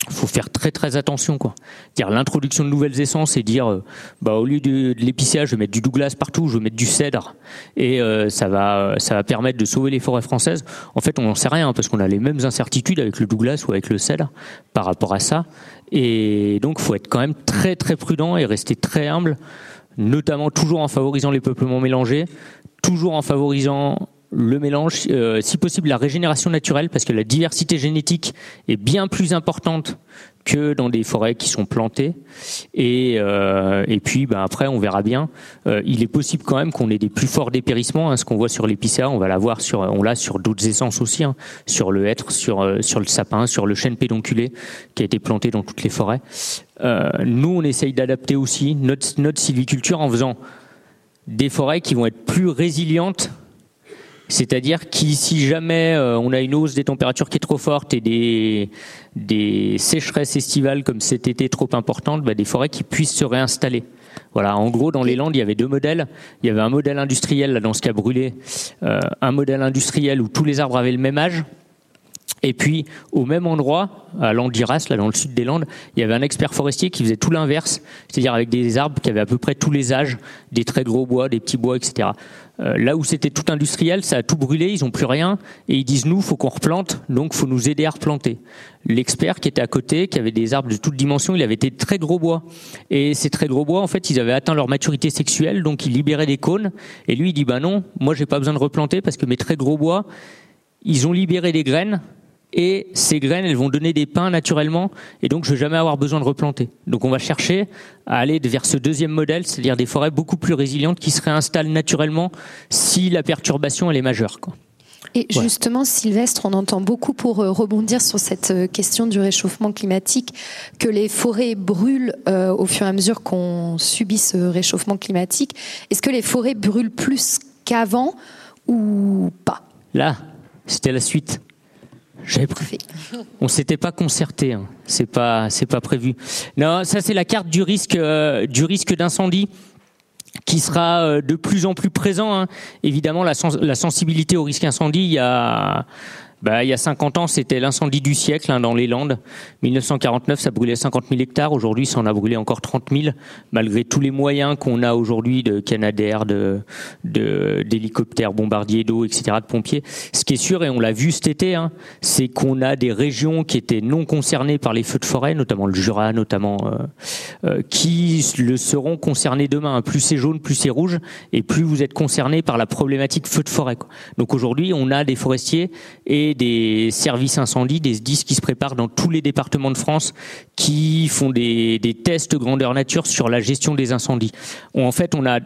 faut faire très très attention quoi. Dire l'introduction de nouvelles essences et dire euh, bah au lieu de, de je vais mettre du Douglas partout, je vais mettre du cèdre et euh, ça va ça va permettre de sauver les forêts françaises. En fait, on n'en sait rien parce qu'on a les mêmes incertitudes avec le Douglas ou avec le cèdre par rapport à ça et donc faut être quand même très très prudent et rester très humble notamment toujours en favorisant les peuplements mélangés, toujours en favorisant le mélange, euh, si possible la régénération naturelle, parce que la diversité génétique est bien plus importante que dans des forêts qui sont plantées. Et, euh, puis, ben après, on verra bien. Euh, il est possible quand même qu'on ait des plus forts dépérissements. Hein, ce qu'on voit sur l'épicéa, on va l'avoir sur, on l'a sur d'autres essences aussi, hein, sur le hêtre, sur sur le sapin, sur le chêne pédonculé qui a été planté dans toutes les forêts. nous, on essaye d'adapter aussi notre notre sylviculture en faisant des forêts qui vont être plus résilientes c'est-à-dire que si jamais euh, on a une hausse des températures qui est trop forte et des, des sécheresses estivales comme cet été trop importantes, bah des forêts qui puissent se réinstaller. Voilà, en gros, dans les Landes, il y avait deux modèles. Il y avait un modèle industriel, là, dans ce a brûlé, euh, un modèle industriel où tous les arbres avaient le même âge. Et puis, au même endroit, à Landiras, là, dans le sud des Landes, il y avait un expert forestier qui faisait tout l'inverse, c'est-à-dire avec des arbres qui avaient à peu près tous les âges, des très gros bois, des petits bois, etc. Euh, là où c'était tout industriel, ça a tout brûlé, ils ont plus rien, et ils disent nous, faut qu'on replante, donc faut nous aider à replanter. L'expert qui était à côté, qui avait des arbres de toutes dimensions, il avait été très gros bois, et ces très gros bois, en fait, ils avaient atteint leur maturité sexuelle, donc ils libéraient des cônes, et lui il dit bah non, moi j'ai pas besoin de replanter parce que mes très gros bois, ils ont libéré des graines, et ces graines, elles vont donner des pins naturellement, et donc je vais jamais avoir besoin de replanter. Donc on va chercher à aller vers ce deuxième modèle, c'est-à-dire des forêts beaucoup plus résilientes qui se réinstallent naturellement si la perturbation elle est majeure. Quoi. Et justement, Sylvestre, on entend beaucoup pour euh, rebondir sur cette euh, question du réchauffement climatique, que les forêts brûlent euh, au fur et à mesure qu'on subit ce réchauffement climatique. Est-ce que les forêts brûlent plus qu'avant ou pas? Là, c'était la suite. J'avais prévu. On s'était pas concerté. Hein. C'est pas, c'est pas prévu. Non, ça c'est la carte du risque, du risque d'incendie qui sera euh, de plus en plus présent. Hein. Évidemment, la, la, sensibilité au risque incendie, il y a bah, il y a 50 ans, c'était l'incendie du siècle hein, dans les Landes. 1949, ça brûlait 50 000 hectares. Aujourd'hui, ça en a brûlé encore 30 000, malgré tous les moyens qu'on a aujourd'hui de canadaires, de, d'hélicoptères, bombardiers d'eau, etc., de pompiers. Ce qui est sûr, et on l'a vu cet été, hein, c'est qu'on a des régions qui étaient non concernées par les feux de forêt, notamment le Jura, notamment, euh, euh, qui le seront concernées demain. Plus c'est jaune, plus c'est rouge, et plus vous êtes concerné par la problématique feu de forêt. Quoi. Donc aujourd'hui, on a des forestiers et des services incendies, des SDIS qui se préparent dans tous les départements de France, qui font des, tests grandeur nature sur la gestion des incendies. En fait, on a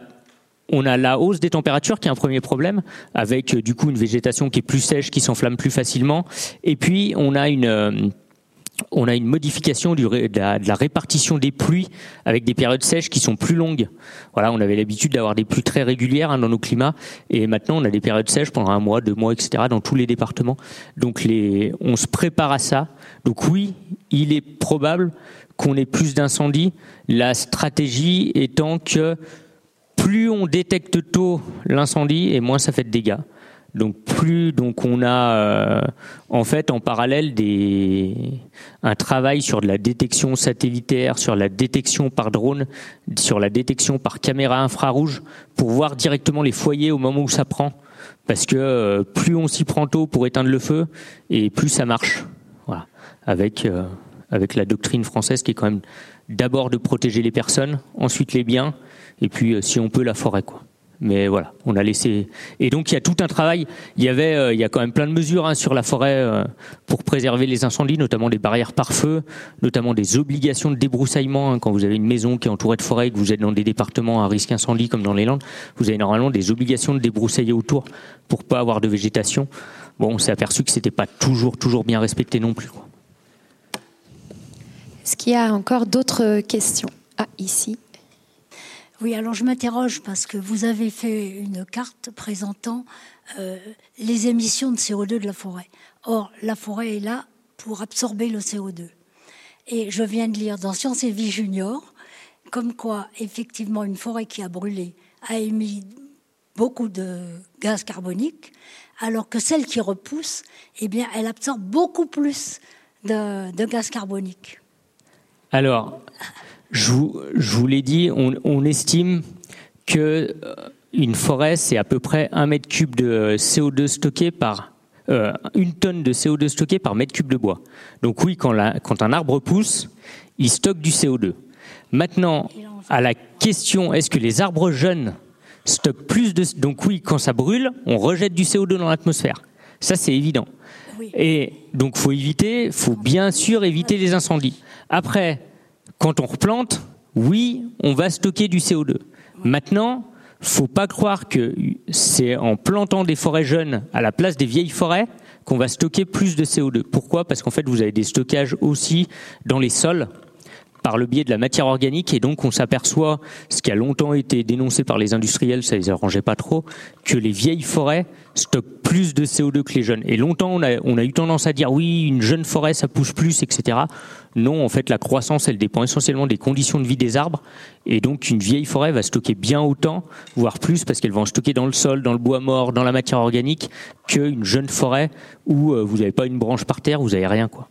on a la hausse des températures qui est un premier problème, avec du coup une végétation qui est plus sèche, qui s'enflamme plus facilement. Et puis on a une euh, on a une modification de la, répartition des pluies avec des périodes sèches qui sont plus longues. Voilà, on avait l'habitude d'avoir des pluies très régulières hein, dans nos climats, et maintenant on a des périodes sèches pendant un mois, deux mois, etc. dans tous les départements. Donc on se prépare à ça. Donc oui, il est probable qu'on ait plus d'incendies. La stratégie étant que plus on détecte tôt l'incendie, et moins ça fait de dégâts. Donc plus donc on a euh, en fait en parallèle des un travail sur de la détection satellitaire, sur la détection par drone, sur la détection par caméra infrarouge pour voir directement les foyers au moment où ça prend parce que euh, plus on s'y prend tôt pour éteindre le feu et plus ça marche. Voilà. Avec euh, avec la doctrine française qui est quand même d'abord de protéger les personnes, ensuite les biens et puis si on peut la forêt quoi mais voilà, on a laissé. Et donc il y a tout un travail. Il y avait, euh, il y a quand même plein de mesures hein, sur la forêt euh, pour préserver les incendies, notamment des barrières par feu, notamment des obligations de débroussaillement. Hein, quand vous avez une maison qui est entourée de forêt, que vous êtes dans des départements à risque incendie comme dans les Landes, vous avez normalement des obligations de débroussailler autour pour pas avoir de végétation. Bon, on s'est aperçu que c'était pas toujours toujours bien respecté non plus. Est-ce qu'il y a encore d'autres questions? Ah, ici. Oui, alors je m'interroge parce que vous avez fait une carte présentant euh, les émissions de CO2 de la forêt. Or, la forêt est là pour absorber le CO2. Et je viens de lire dans Sciences et Vie Junior, comme quoi, effectivement, une forêt qui a brûlé a émis beaucoup de gaz carbonique, alors que celle qui repousse, eh bien, elle absorbe beaucoup plus de, de gaz carbonique. Alors, je vous, je vous l'ai dit, on, on, estime que euh, une forêt, c'est à peu près un mètre cube de CO2 stocké par euh, une tonne de CO2 stocké par mètre cube de bois. Donc oui, quand, la, quand un arbre pousse, il stocke du CO2. Maintenant, à la question, est-ce que les arbres jeunes stockent plus de... Donc oui, quand ça brûle, on rejette du CO2 dans l'atmosphère. Ça, c'est évident. Et donc, faut éviter, faut bien sûr éviter les incendies. Après, quand on replante, oui, on va stocker du CO2. Maintenant, faut pas croire que c'est en plantant des forêts jeunes à la place des vieilles forêts qu'on va stocker plus de CO2. Pourquoi? Parce qu'en fait, vous avez des stockages aussi dans les sols par le biais de la matière organique et donc on s'aperçoit, ce qui a longtemps été dénoncé par les industriels, ça les arrangeait pas trop, que les vieilles forêts stockent plus de CO2 que les jeunes. Et longtemps on a, on a eu tendance à dire oui, une jeune forêt ça pousse plus, etc. Non, en fait la croissance elle dépend essentiellement des conditions de vie des arbres et donc une vieille forêt va stocker bien autant, voire plus, parce qu'elle va en stocker dans le sol, dans le bois mort, dans la matière organique, qu'une jeune forêt où euh, vous n'avez pas une branche par terre, vous n'avez rien quoi.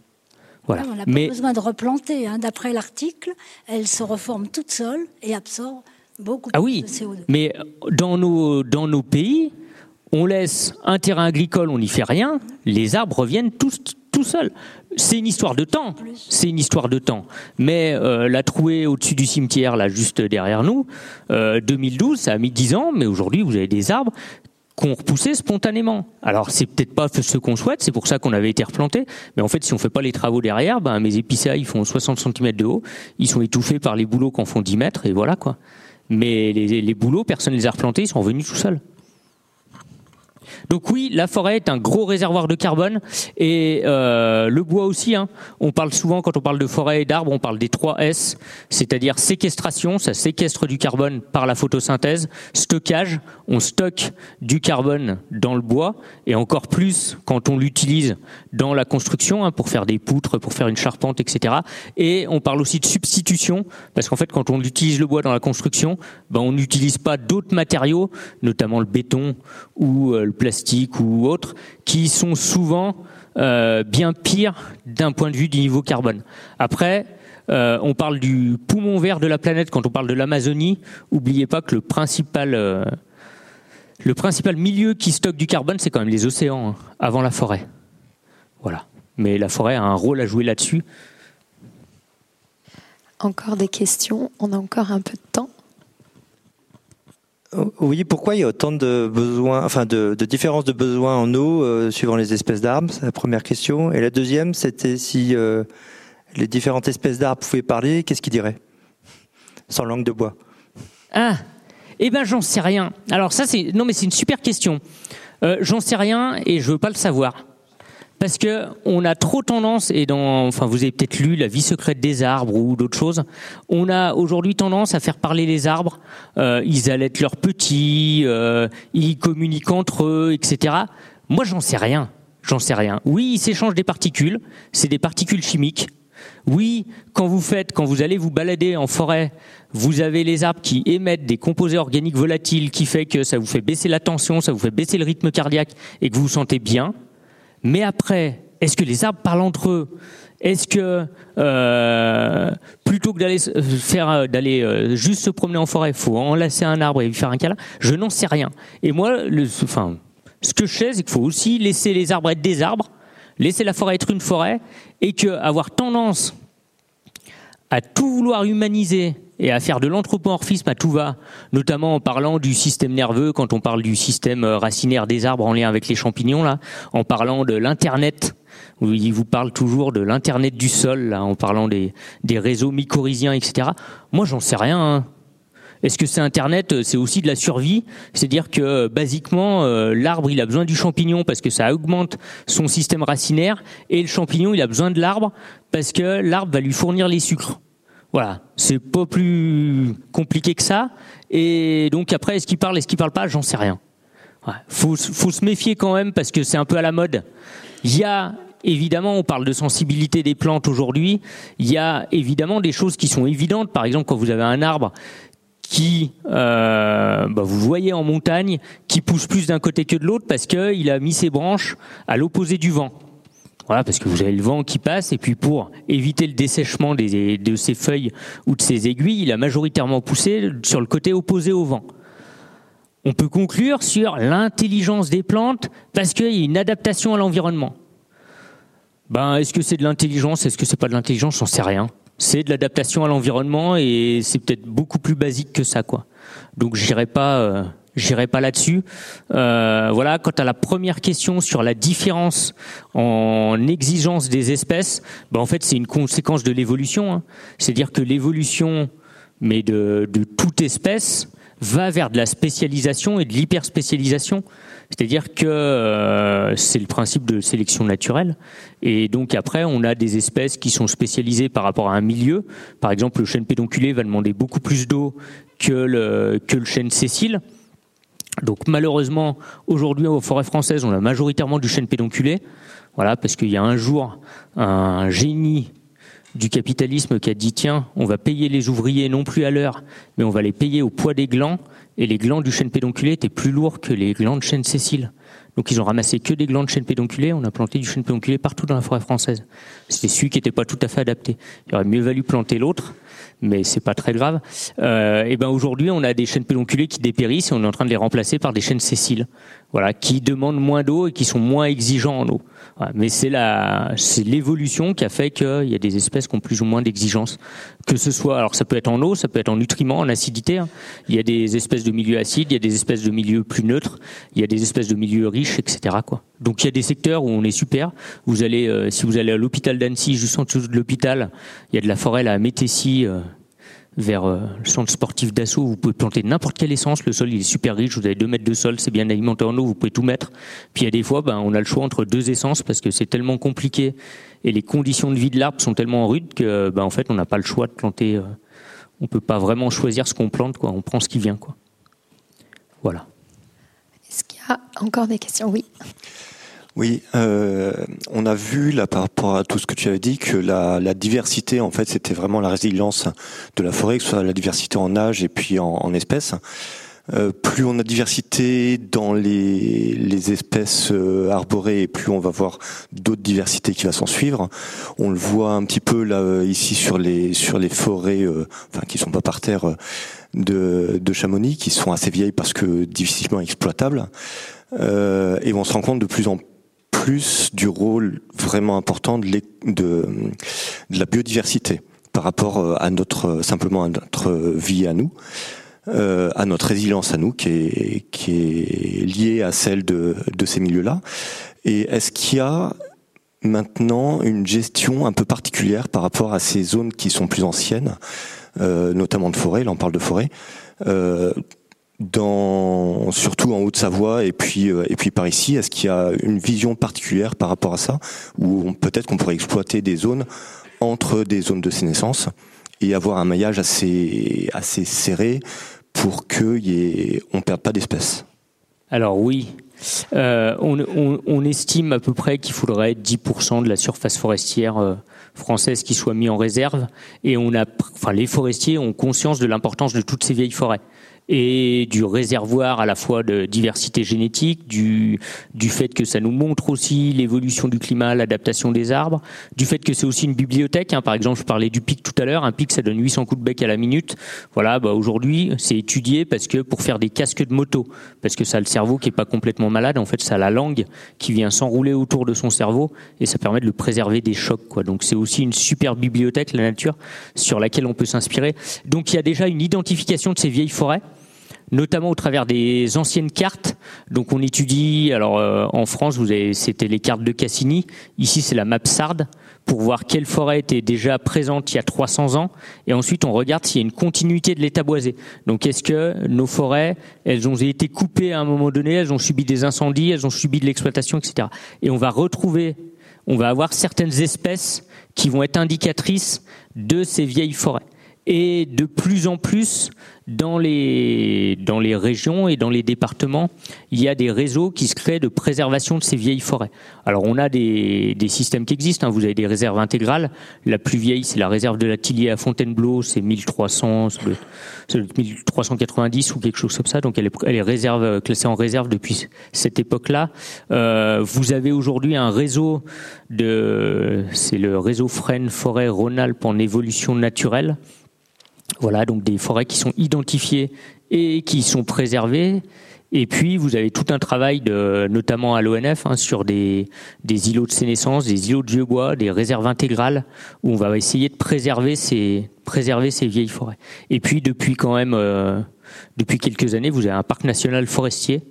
Ah, on n'a pas besoin de replanter. Hein. D'après l'article, elle se reforme toute seule et absorbe beaucoup ah oui, de CO2. Mais dans nos, dans nos pays, on laisse un terrain agricole, on n'y fait rien, les arbres reviennent tous tout seuls. C'est une histoire de temps. C'est une histoire de temps. Mais euh, la trouée au-dessus du cimetière, là, juste derrière nous, 2012, euh, ça a mis 10 ans, mais aujourd'hui, vous avez des arbres qu'on repoussait spontanément. Alors c'est peut-être pas ce qu'on souhaite, c'est pour ça qu'on avait été replanté, mais en fait si on fait pas les travaux derrière, ben, mes épicéas ils font 60 cm de haut, ils sont étouffés par les bouleaux qui en font 10 mètres et voilà quoi. Mais les, les bouleaux, personne ne les a replantés, ils sont revenus tout seuls. Donc oui, la forêt est un gros réservoir de carbone et euh, le bois aussi. Hein. On parle souvent quand on parle de forêt et d'arbres, on parle des 3 S, c'est-à-dire séquestration, ça séquestre du carbone par la photosynthèse, stockage, on stocke du carbone dans le bois et encore plus quand on l'utilise dans la construction hein, pour faire des poutres, pour faire une charpente, etc. Et on parle aussi de substitution parce qu'en fait quand on utilise le bois dans la construction, ben, on n'utilise pas d'autres matériaux, notamment le béton ou euh, le plastique ou autres, qui sont souvent euh, bien pires d'un point de vue du niveau carbone. Après, euh, on parle du poumon vert de la planète quand on parle de l'Amazonie. N'oubliez pas que le principal, euh, milieu qui stocke du carbone, c'est quand même les océans, hein, avant la forêt. Voilà. Mais la forêt a un rôle à jouer là-dessus. Encore des questions On a encore un peu de temps. Oui, pourquoi il y a autant de besoins, enfin de, différences de besoins en eau euh, suivant les espèces d'arbres? C'est la première question. Et la deuxième, c'était si euh, les différentes espèces d'arbres pouvaient parler, qu'est-ce qu'ils diraient? Sans langue de bois. Ah, eh ben j'en sais rien. Alors ça c'est non mais c'est une super question. Euh, j'en sais rien et je veux pas le savoir parce que on a trop tendance et dans enfin vous avez peut-être lu la vie secrète des arbres ou d'autres choses on a aujourd'hui tendance à faire parler les arbres euh, ils allaitent leurs petits euh, ils communiquent entre eux etc moi j'en sais rien. J'en sais rien. Oui ils s'échangent des particules. C'est des particules chimiques. Oui, quand vous faites, quand vous allez vous balader en forêt, vous avez les arbres qui émettent des composés organiques volatiles qui fait que ça vous fait baisser la tension, ça vous fait baisser le rythme cardiaque et que vous vous sentez bien. Mais après, est-ce que les arbres parlent entre eux? Est-ce que euh, plutôt que d'aller faire euh, d'aller euh, juste se promener en forêt, faut enlacer un arbre et lui faire un câlin? Je n'en sais rien. Et moi, enfin, ce que je sais, c'est qu'il faut aussi laisser les arbres être des arbres, laisser la forêt être une forêt, et que avoir tendance à tout vouloir humaniser et à faire de l'anthropomorphisme à tout va, notamment en parlant du système nerveux, quand on parle du système racinaire des arbres en lien avec les champignons, là, en parlant de l'internet, il vous parle toujours de l'internet du sol, en parlant des, réseaux mycorhiziens, etc. Moi, j'en sais rien. Hein. Est-ce que c'est Internet C'est aussi de la survie? C'est-à-dire que, basiquement, euh, l'arbre, il a besoin du champignon parce que ça augmente son système racinaire, et le champignon, il a besoin de l'arbre parce que l'arbre va lui fournir les sucres. Voilà, c'est pas plus compliqué que ça. Et donc après, est-ce qu'il parle, est-ce qu'il parle pas? J'en sais rien. Ouais. Faut, se méfier quand même parce que c'est un peu à la mode. Il y a évidemment, on parle de sensibilité des plantes aujourd'hui. Il y a évidemment des choses qui sont évidentes. Par exemple, quand vous avez un arbre qui, euh, bah vous voyez en montagne, qui pousse plus d'un côté que de l'autre parce qu'il a mis ses branches à l'opposé du vent. Voilà, parce que vous avez le vent qui passe, et puis pour éviter le dessèchement des, de ses feuilles ou de ses aiguilles, il a majoritairement poussé sur le côté opposé au vent. On peut conclure sur l'intelligence des plantes parce qu'il y a une adaptation à l'environnement. Ben, est-ce que c'est de l'intelligence Est-ce que c'est pas de l'intelligence J'en sais rien. C'est de l'adaptation à l'environnement et c'est peut-être beaucoup plus basique que ça, quoi. Donc j'irai pas. Euh, J'irai pas là-dessus. Euh, voilà. Quant à la première question sur la différence en exigence des espèces, ben en fait c'est une conséquence de l'évolution. Hein. C'est-à-dire que l'évolution, mais de, de toute espèce, va vers de la spécialisation et de l'hyperspécialisation. C'est-à-dire que euh, c'est le principe de sélection naturelle. Et donc après, on a des espèces qui sont spécialisées par rapport à un milieu. Par exemple, le chêne pédonculé va demander beaucoup plus d'eau que le, que le chêne sessile. Donc malheureusement, aujourd'hui aux forêts françaises, on a majoritairement du chêne pédonculé. Voilà, parce qu'il y a un jour un génie du capitalisme qui a dit tiens, on va payer les ouvriers non plus à l'heure, mais on va les payer au poids des glands. Et les glands du chêne pédonculé étaient plus lourds que les glands de chêne sessile. Donc ils ont ramassé que des glands de chêne pédonculé, on a planté du chêne pédonculé partout dans la forêt française. C'était celui qui n'était pas tout à fait adapté. Il aurait mieux valu planter l'autre, mais c'est pas très grave. Euh, et ben aujourd'hui, on a des chênes pédonculés qui dépérissent et on est en train de les remplacer par des chênes sessiles, voilà, qui demandent moins d'eau et qui sont moins exigeants en eau. Mais c'est la, c'est l'évolution qui a fait qu'il y a des espèces qui ont plus ou moins d'exigences. Que ce soit, alors ça peut être en eau, ça peut être en nutriments, en acidité. Hein. Il y a des espèces de milieux acides, il y a des espèces de milieux plus neutres, il y a des espèces de milieux riches, etc. Quoi. Donc il y a des secteurs où on est super. Vous allez, euh, si vous allez à l'hôpital d'Annecy, juste en dessous de l'hôpital, il y a de la forêt là, à Métessy. Euh, vers le centre sportif d'assaut. Vous pouvez planter n'importe quelle essence. Le sol il est super riche. Vous avez deux mètres de sol, c'est bien alimenté en eau. Vous pouvez tout mettre. Puis il y a des fois, ben, on a le choix entre deux essences parce que c'est tellement compliqué et les conditions de vie de l'arbre sont tellement rudes que, ben, en fait, on n'a pas le choix de planter. on peut pas vraiment choisir ce qu'on plante. Quoi. On prend ce qui vient. Quoi. Voilà. Est-ce qu'il y a encore des questions? Oui. Oui, euh, on a vu là par rapport à tout ce que tu avais dit que la, diversité, en fait, c'était vraiment la résilience de la forêt, que ce soit la diversité en âge et puis en, espèces. Euh, plus on a diversité dans les, espèces euh, arborées, et plus on va voir d'autres diversités qui va s'en suivre. On le voit un petit peu là ici sur les sur les forêts, enfin qui sont pas par terre de, Chamonix, qui sont assez vieilles parce que difficilement exploitables. et on se rend compte de plus en du rôle vraiment important de, la biodiversité par rapport euh, à notre simplement à notre vie à nous, euh, à notre résilience à nous, qui est, qui est liée à celle de, ces milieux-là. Et est-ce qu'il y a maintenant une gestion un peu particulière par rapport à ces zones qui sont plus anciennes, euh, notamment de forêt, là on parle de forêt, euh, dans, surtout en Haute-Savoie et puis euh, et puis par ici, est-ce qu'il y a une vision particulière par rapport à ça, ou peut-être qu'on pourrait exploiter des zones entre des zones de sénescence et avoir un maillage assez serré pour que y perde pas d'espèces? Alors oui, euh, on, estime à peu près qu'il faudrait 10% de la surface forestière euh, française qui soit mise en réserve, et les forestiers ont conscience de l'importance de toutes ces vieilles forêts et du réservoir à la fois de diversité génétique, du, du fait que ça nous montre aussi l'évolution du climat, l'adaptation des arbres, du fait que c'est aussi une bibliothèque. Hein. Par exemple, je parlais du pic tout à l'heure. Un pic, ça donne 800 coups de bec à la minute. Voilà, bah aujourd'hui, c'est étudié parce que pour faire des casques de moto, parce que ça a le cerveau qui est pas complètement malade. En fait, ça a la langue qui vient s'enrouler autour de son cerveau et ça permet de le préserver des chocs. Quoi. Donc c'est aussi une super bibliothèque, la nature, sur laquelle on peut s'inspirer. Donc il y a déjà une identification de ces vieilles forêts notamment au travers des anciennes cartes. Donc on étudie, alors euh, en France, vous avez, c'était les cartes de Cassini. Ici, c'est la map SARD pour voir quelle forêt était déjà présente il y a 300 ans. Et ensuite, on regarde s'il y a une continuité de l'état boisé. Donc, est-ce que nos forêts, elles ont été coupées à un moment donné, elles ont subi des incendies, elles ont subi de l'exploitation, etc. Et on va retrouver, on va avoir certaines espèces qui vont être indicatrices de ces vieilles forêts. Et de plus en plus, dans les, dans les régions et dans les départements, il y a des réseaux qui se créent de préservation de ces vieilles forêts. Alors on a des, des systèmes qui existent, hein. vous avez des réserves intégrales. La plus vieille, c'est la réserve de la à Fontainebleau, c'est 1300, 1390 ou quelque chose comme ça. Donc elle est, elle est réserve, classée en réserve depuis cette époque-là. Euh, vous avez aujourd'hui un réseau de, c'est le réseau Frêne Forêt Rhône-Alpes en évolution naturelle voilà, donc des forêts qui sont identifiées et qui sont préservées. Et puis, vous avez tout un travail, notamment à l'ONF, hein, sur des, îlots de sénescence, des îlots de vieux bois, des réserves intégrales, où on va essayer de préserver ces, ces vieilles forêts. Et puis, depuis quand même, euh, depuis quelques années, vous avez un parc national forestier.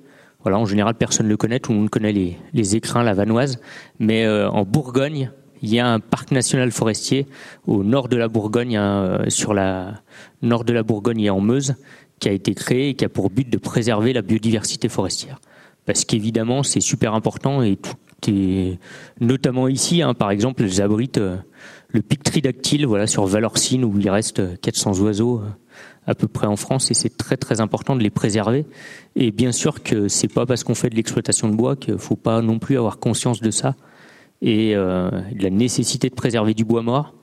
Voilà, en général, personne ne le connaît, tout le monde connaît les, les écrins, la vanoise. Mais euh, en Bourgogne, il y a un parc national forestier au nord de la Bourgogne, hein, sur la nord de la Bourgogne et en Meuse, qui a été créé et qui a pour but de préserver la biodiversité forestière. Parce qu'évidemment, c'est super important et tout est, notamment ici, hein, par exemple, elles abritent euh, le pic tridactyle, voilà, sur Valorcine, où il reste 400 oiseaux euh, à peu près en France, et c'est très très important de les préserver. Et bien sûr que c'est pas parce qu'on fait de l'exploitation de bois qu'il faut pas non plus avoir conscience de ça et euh, de la nécessité de préserver du bois mort,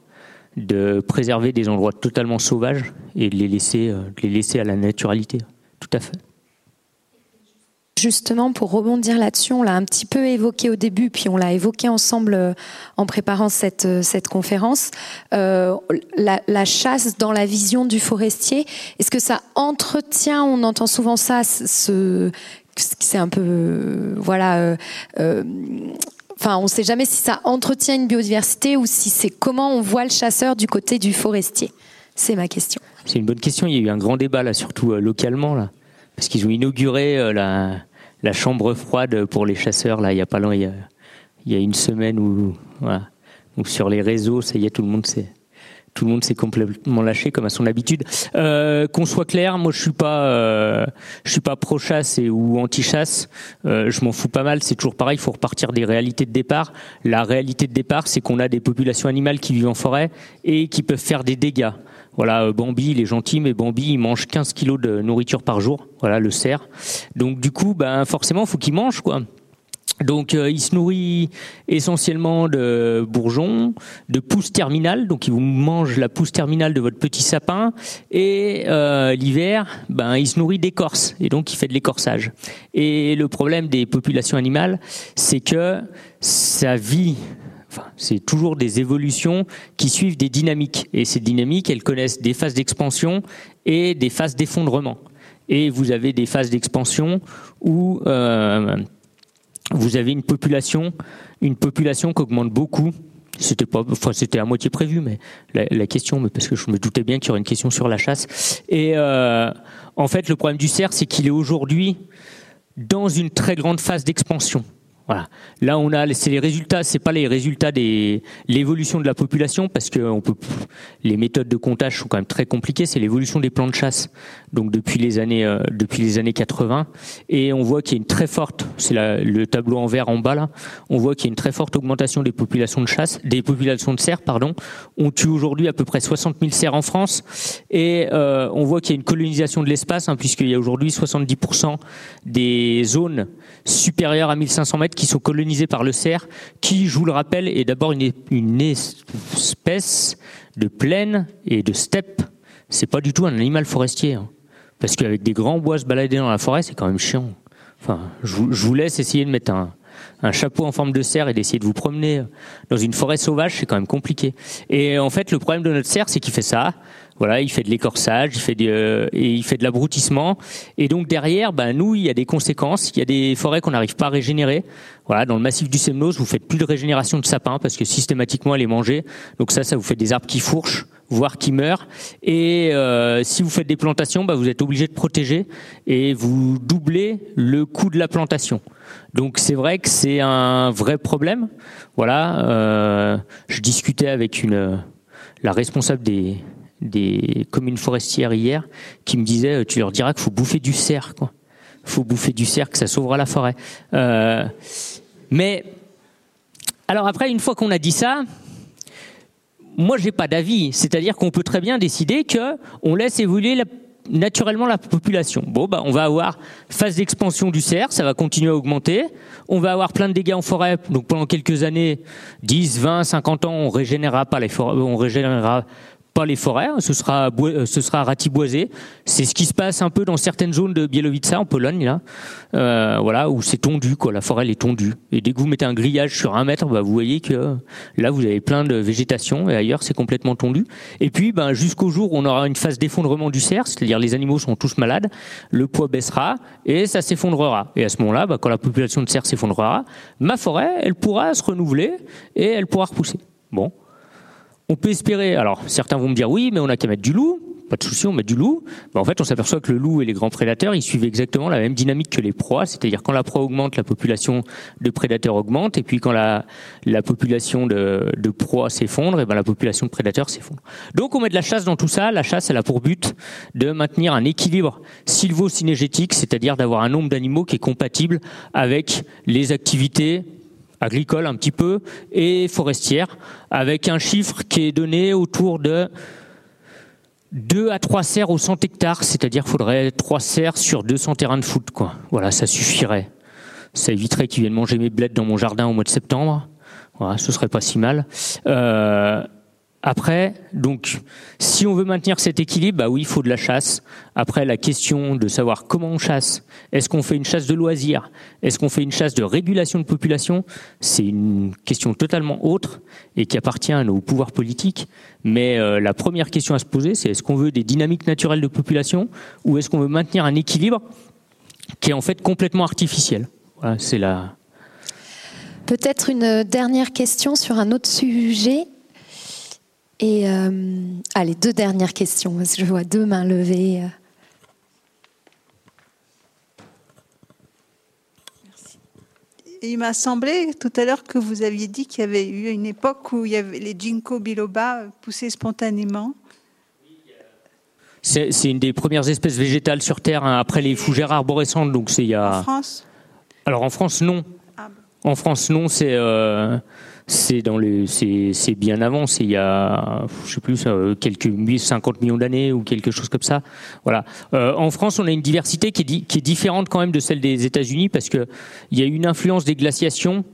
de préserver des endroits totalement sauvages et de les laisser, euh, de les laisser à la naturalité. Tout à fait. Justement, pour rebondir là-dessus, on l'a un petit peu évoqué au début, puis on l'a évoqué ensemble euh, en préparant cette, cette conférence. La, chasse dans la vision du forestier, est-ce que ça entretient, on entend souvent ça, ce, c'est un peu, voilà, Enfin, on ne sait jamais si ça entretient une biodiversité ou si c'est comment on voit le chasseur du côté du forestier. C'est ma question. C'est une bonne question. Il y a eu un grand débat là, surtout euh, localement là, parce qu'ils ont inauguré euh, la, chambre froide pour les chasseurs là. Il y a pas loin, il y a, une semaine voilà, sur les réseaux, ça y est, tout le monde sait tout le monde s'est complètement lâché comme à son habitude. Euh, qu'on soit clair, moi je suis pas, euh, je suis pas pro chasse ou anti chasse. Euh, je m'en fous pas mal. C'est toujours pareil. Il faut repartir des réalités de départ. La réalité de départ, c'est qu'on a des populations animales qui vivent en forêt et qui peuvent faire des dégâts. Voilà, Bambi, il est gentil, mais Bambi, il mange 15 kilos de nourriture par jour. Voilà, le cerf. Donc du coup, ben forcément, faut qu'il mange quoi. Donc, euh, il se nourrit essentiellement de bourgeons, de pousses terminales. Donc, il vous mange la pousse terminale de votre petit sapin. Et euh, l'hiver, ben, il se nourrit d'écorce. Et donc, il fait de l'écorçage. Et le problème des populations animales, c'est que sa vie Enfin, c'est toujours des évolutions qui suivent des dynamiques. Et ces dynamiques, elles connaissent des phases d'expansion et des phases d'effondrement. Et vous avez des phases d'expansion où euh, vous avez une population, une population qui augmente beaucoup. C'était pas, enfin c'était à moitié prévu, mais la, question, mais parce que je me doutais bien qu'il y aurait une question sur la chasse. Et euh, en fait, le problème du cerf, c'est qu'il est aujourd'hui dans une très grande phase d'expansion. Voilà. Là, on a, c'est les résultats, c'est pas les résultats des l'évolution de la population parce que les méthodes de comptage sont quand même très compliquées. C'est l'évolution des plans de chasse, donc depuis les années euh, depuis les années 80, et on voit qu'il y a une très forte, c'est le tableau en vert en bas là, on voit qu'il y a une très forte augmentation des populations de chasse, des populations de cerfs, pardon. On tue aujourd'hui à peu près 60 000 cerfs en France, et euh, on voit qu'il y a une colonisation de l'espace, hein, puisqu'il y a aujourd'hui 70% des zones supérieures à 1500 mètres qui sont colonisées par le cerf, qui, je vous le rappelle, est d'abord une, espèce de plaine et de steppe. C'est pas du tout un animal forestier. Hein. Parce qu'avec des grands bois se balader dans la forêt, c'est quand même chiant. Enfin, je vous, laisse essayer de mettre un, un chapeau en forme de cerf et d'essayer de vous promener dans une forêt sauvage, c'est quand même compliqué. Et en fait, le problème de notre cerf, c'est qu'il fait ça. Voilà, il fait de l'écorçage, il fait de, euh, il fait de l'abrutissement. Et donc derrière, ben nous, il y a des conséquences. Il y a des forêts qu'on n'arrive pas à régénérer. Voilà, dans le massif du Semnos, vous faites plus de régénération de sapins parce que systématiquement elle est mangée. Donc ça, ça vous fait des arbres qui fourchent, voire qui meurent. Et euh, si vous faites des plantations, ben, vous êtes obligé de protéger et vous doublez le coût de la plantation. Donc c'est vrai que c'est un vrai problème. Voilà, euh, je discutais avec une la responsable des des communes forestières hier qui me disaient tu leur diras qu'il faut bouffer du cerf quoi faut bouffer du cerf que ça sauvera la forêt euh, mais alors après une fois qu'on a dit ça moi j'ai pas d'avis c'est-à-dire qu'on peut très bien décider que on laisse évoluer naturellement la population. Bon, bah, on va avoir phase d'expansion du cerf, ça va continuer à augmenter. On va avoir plein de dégâts en forêt. Donc pendant quelques années, 10, 20, 50 ans, on régénérera pas les forêts, on régénérera pas les forêts, hein, ce sera euh, ce sera ratiboisé. C'est ce qui se passe un peu dans certaines zones de Bielowieża en Pologne là, euh, voilà où c'est tondu la forêt est tondue. Et dès que vous mettez un grillage sur un mètre, bah, vous voyez que là vous avez plein de végétation et ailleurs c'est complètement tondu. Et puis ben jusqu'au jour où on aura une phase d'effondrement du cerf, c'est-à-dire les animaux sont tous malades, le poids baissera et ça s'effondrera. Et à ce moment-là, bah, quand la population de cerfs s'effondrera, ma forêt elle pourra se renouveler et elle pourra repousser. Bon, on peut espérer, alors certains vont me dire oui, mais on n'a qu'à mettre du loup, pas de souci, on met du loup. Ben, en fait, on s'aperçoit que le loup et les grands prédateurs, ils suivent exactement la même dynamique que les proies, c'est-à-dire quand la proie augmente, la population de prédateurs augmente, et puis quand la, la population de, de proies s'effondre, et ben la population de prédateurs s'effondre. Donc on met de la chasse dans tout ça. La chasse, elle a pour but de maintenir un équilibre sylvo-synergétique, c'est-à-dire d'avoir un nombre d'animaux qui est compatible avec les activités agricole un petit peu et forestière, avec un chiffre qui est donné autour de 2 à 3 serres au 100 hectares, c'est-à-dire qu'il faudrait 3 serres sur 200 terrains de foot. Quoi. Voilà, ça suffirait. Ça éviterait qu'ils viennent manger mes bleds dans mon jardin au mois de septembre. Voilà, ce serait pas si mal. Euh, après, donc, si on veut maintenir cet équilibre, bah oui, il faut de la chasse. Après, la question de savoir comment on chasse, est-ce qu'on fait une chasse de loisirs, est-ce qu'on fait une chasse de régulation de population, c'est une question totalement autre et qui appartient à nos pouvoirs politiques. Mais euh, la première question à se poser, c'est est-ce qu'on veut des dynamiques naturelles de population ou est-ce qu'on veut maintenir un équilibre qui est en fait complètement artificiel? Voilà, c'est la. Peut-être une dernière question sur un autre sujet. Et euh, allez, deux dernières questions, parce que je vois deux mains levées. il m'a semblé tout à l'heure que vous aviez dit qu'il y avait eu une époque où il y avait les ginkgo biloba poussaient spontanément. C'est une des premières espèces végétales sur Terre hein, après les fougères arborescentes. Donc c'est il y a. En France? Alors en France non. Ah bon. En France non, c'est euh, c'est dans les c'est bien avant. C'est il y a je sais plus euh, quelques 50 millions d'années ou quelque chose comme ça. Voilà. Euh, en France, on a une diversité qui est qui est différente quand même de celle des États-Unis parce que il y a une influence des glaciations.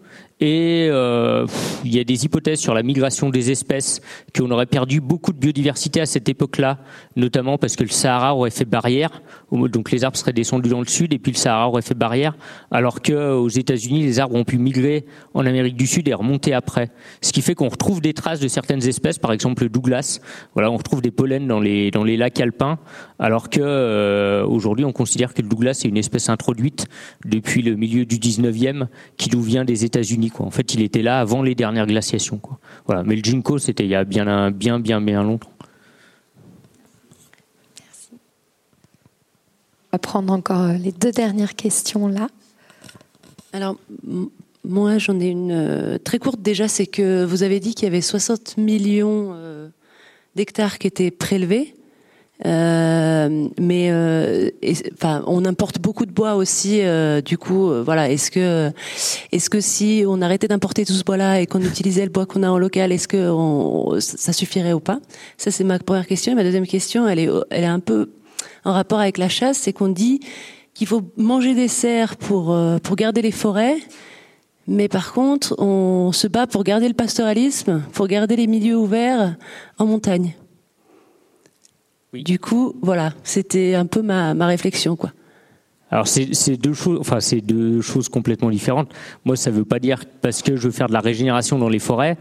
Et euh, il y a des hypothèses sur la migration des espèces, qu'on aurait perdu beaucoup de biodiversité à cette époque-là, notamment parce que le Sahara aurait fait barrière, donc les arbres seraient descendus dans le sud et puis le Sahara aurait fait barrière, alors que aux États-Unis les arbres ont pu migrer en Amérique du Sud et remonter après. Ce qui fait qu'on retrouve des traces de certaines espèces, par exemple le Douglas. Voilà, on retrouve des pollens dans les dans les lacs alpins, alors que euh, on considère que le Douglas est une espèce introduite depuis le milieu du 19e qui nous vient des États-Unis. Quoi. En fait, il était là avant les dernières glaciations. Quoi. Voilà. Mais le ginkgo, c'était il y a bien, un- bien, bien, bien longtemps. On va prendre encore euh, les deux dernières questions là. Alors, moi, j'en ai une euh, très courte déjà, c'est que vous avez dit qu'il y avait 60 millions euh, d'hectares qui étaient prélevés. Euh, mais euh, enfin, on importe beaucoup de bois aussi. euh, du coup, euh, voilà. Est-ce que, est-ce que si on arrêtait d'importer tout ce bois-là et qu'on utilisait le bois qu'on a en local, est-ce que ça suffirait ou pas? Ça, c'est ma première question. Et ma deuxième question, elle est, elle est un peu en rapport avec la chasse, c'est qu'on dit qu'il faut manger des cerfs pour euh, pour garder les forêts. Mais par contre, on se bat pour garder le pastoralisme, pour garder les milieux ouverts en montagne. Oui. Du coup, voilà, c'était un peu ma, ma réflexion, quoi. Alors c'est c'est deux choses, enfin c'est deux choses complètement différentes. Moi, ça veut pas dire parce que je veux faire de la régénération dans les forêts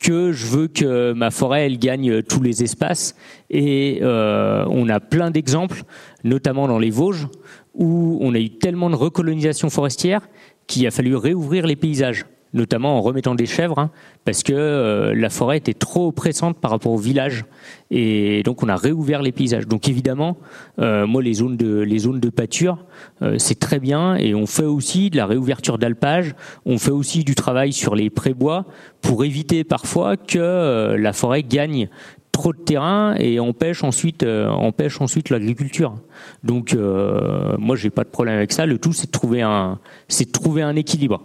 que je veux que ma forêt elle gagne tous les espaces. Et euh, on a plein d'exemples, notamment dans les Vosges, où on a eu tellement de recolonisation forestière qu'il a fallu réouvrir les paysages, notamment en remettant des chèvres, hein, parce que euh, la forêt était trop oppressante par rapport au village. Et donc on a réouvert les paysages. Donc évidemment, euh, moi les zones de pâture, euh, c'est très bien. Et on fait aussi de la réouverture d'alpage. On fait aussi du travail sur les prébois pour éviter parfois que la forêt gagne trop de terrain et empêche ensuite l'agriculture. Donc euh, moi j'ai pas de problème avec ça. Le tout c'est de trouver c'est trouver un équilibre.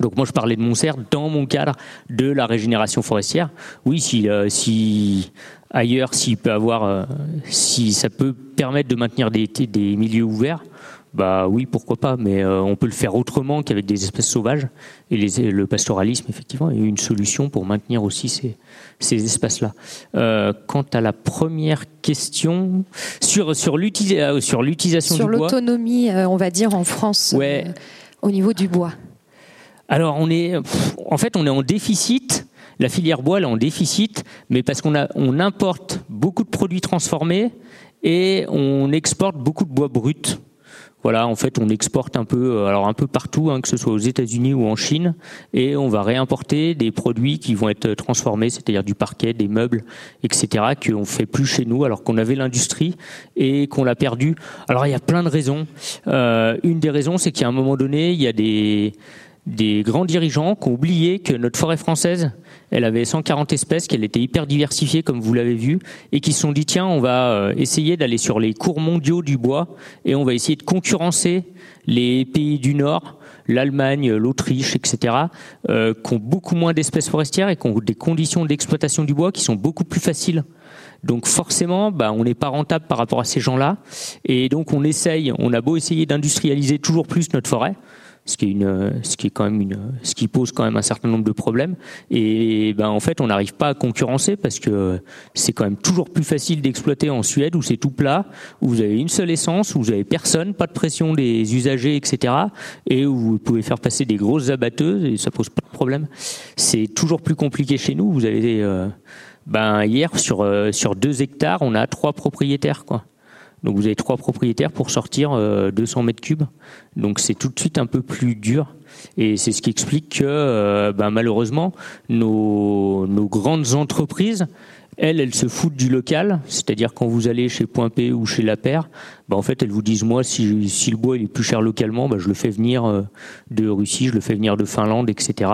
Donc moi je parlais de mon cerf dans mon cadre de la régénération forestière. Oui, si, euh, si ailleurs, s'il peut avoir, euh, si ça peut permettre de maintenir des, des milieux ouverts, bah oui, pourquoi pas. Mais euh, on peut le faire autrement qu'avec des espèces sauvages. Et les, le pastoralisme, effectivement, est une solution pour maintenir aussi ces, ces espaces-là. Euh, quant à la première question sur sur l'utilisa- euh, sur l'utilisation Sur du bois. l'autonomie, on va dire, en France, Ouais. au niveau du bois. Alors, on est, en fait, on est en déficit. La filière bois, elle est en déficit, mais parce qu'on a, on importe beaucoup de produits transformés et on exporte beaucoup de bois brut. Voilà, en fait, on exporte un peu, euh, alors un peu partout, hein, que ce soit aux États-Unis ou en Chine, et on va réimporter des produits qui vont être transformés, c'est-à-dire du parquet, des meubles, etc., qu'on fait plus chez nous, alors qu'on avait l'industrie et qu'on l'a perdu. Alors, il y a plein de raisons. Euh, une des raisons, c'est qu'à un moment donné, il y a des des grands dirigeants qui ont oublié que notre forêt française, elle avait 140 espèces, qu'elle était hyper diversifiée, comme vous l'avez vu, et qui se sont dit, tiens, on va euh, essayer d'aller sur les cours mondiaux du bois, et on va essayer de concurrencer les pays du Nord, l'Allemagne, l'Autriche, etc., euh, qui ont beaucoup moins d'espèces forestières et qui ont des conditions d'exploitation du bois qui sont beaucoup plus faciles. Donc forcément, bah, on n'est pas rentable par rapport à ces gens-là, et donc on essaye, on a beau essayer d'industrialiser toujours plus notre forêt, ce qui est une, ce qui est quand même une, ce qui pose quand même un certain nombre de problèmes. Et ben en fait, on n'arrive pas à concurrencer parce que c'est quand même toujours plus facile d'exploiter en Suède où c'est tout plat, où vous avez une seule essence, où vous avez personne, pas de pression des usagers, etc. Et où vous pouvez faire passer des grosses abatteuses et ça pose pas de problème. C'est toujours plus compliqué chez nous. Vous avez, euh, ben hier sur euh, sur deux hectares, on a trois propriétaires quoi. Donc vous avez trois propriétaires pour sortir euh, 200 mètres cubes. Donc c'est tout de suite un peu plus dur. Et c'est ce qui explique que euh, ben, malheureusement, nos, grandes entreprises elles, elles se foutent du local, c'est-à-dire quand vous allez chez Point P ou chez La Paire, bah en fait elles vous disent moi si, le bois est plus cher localement, bah je le fais venir euh, de Russie, je le fais venir de Finlande, etc.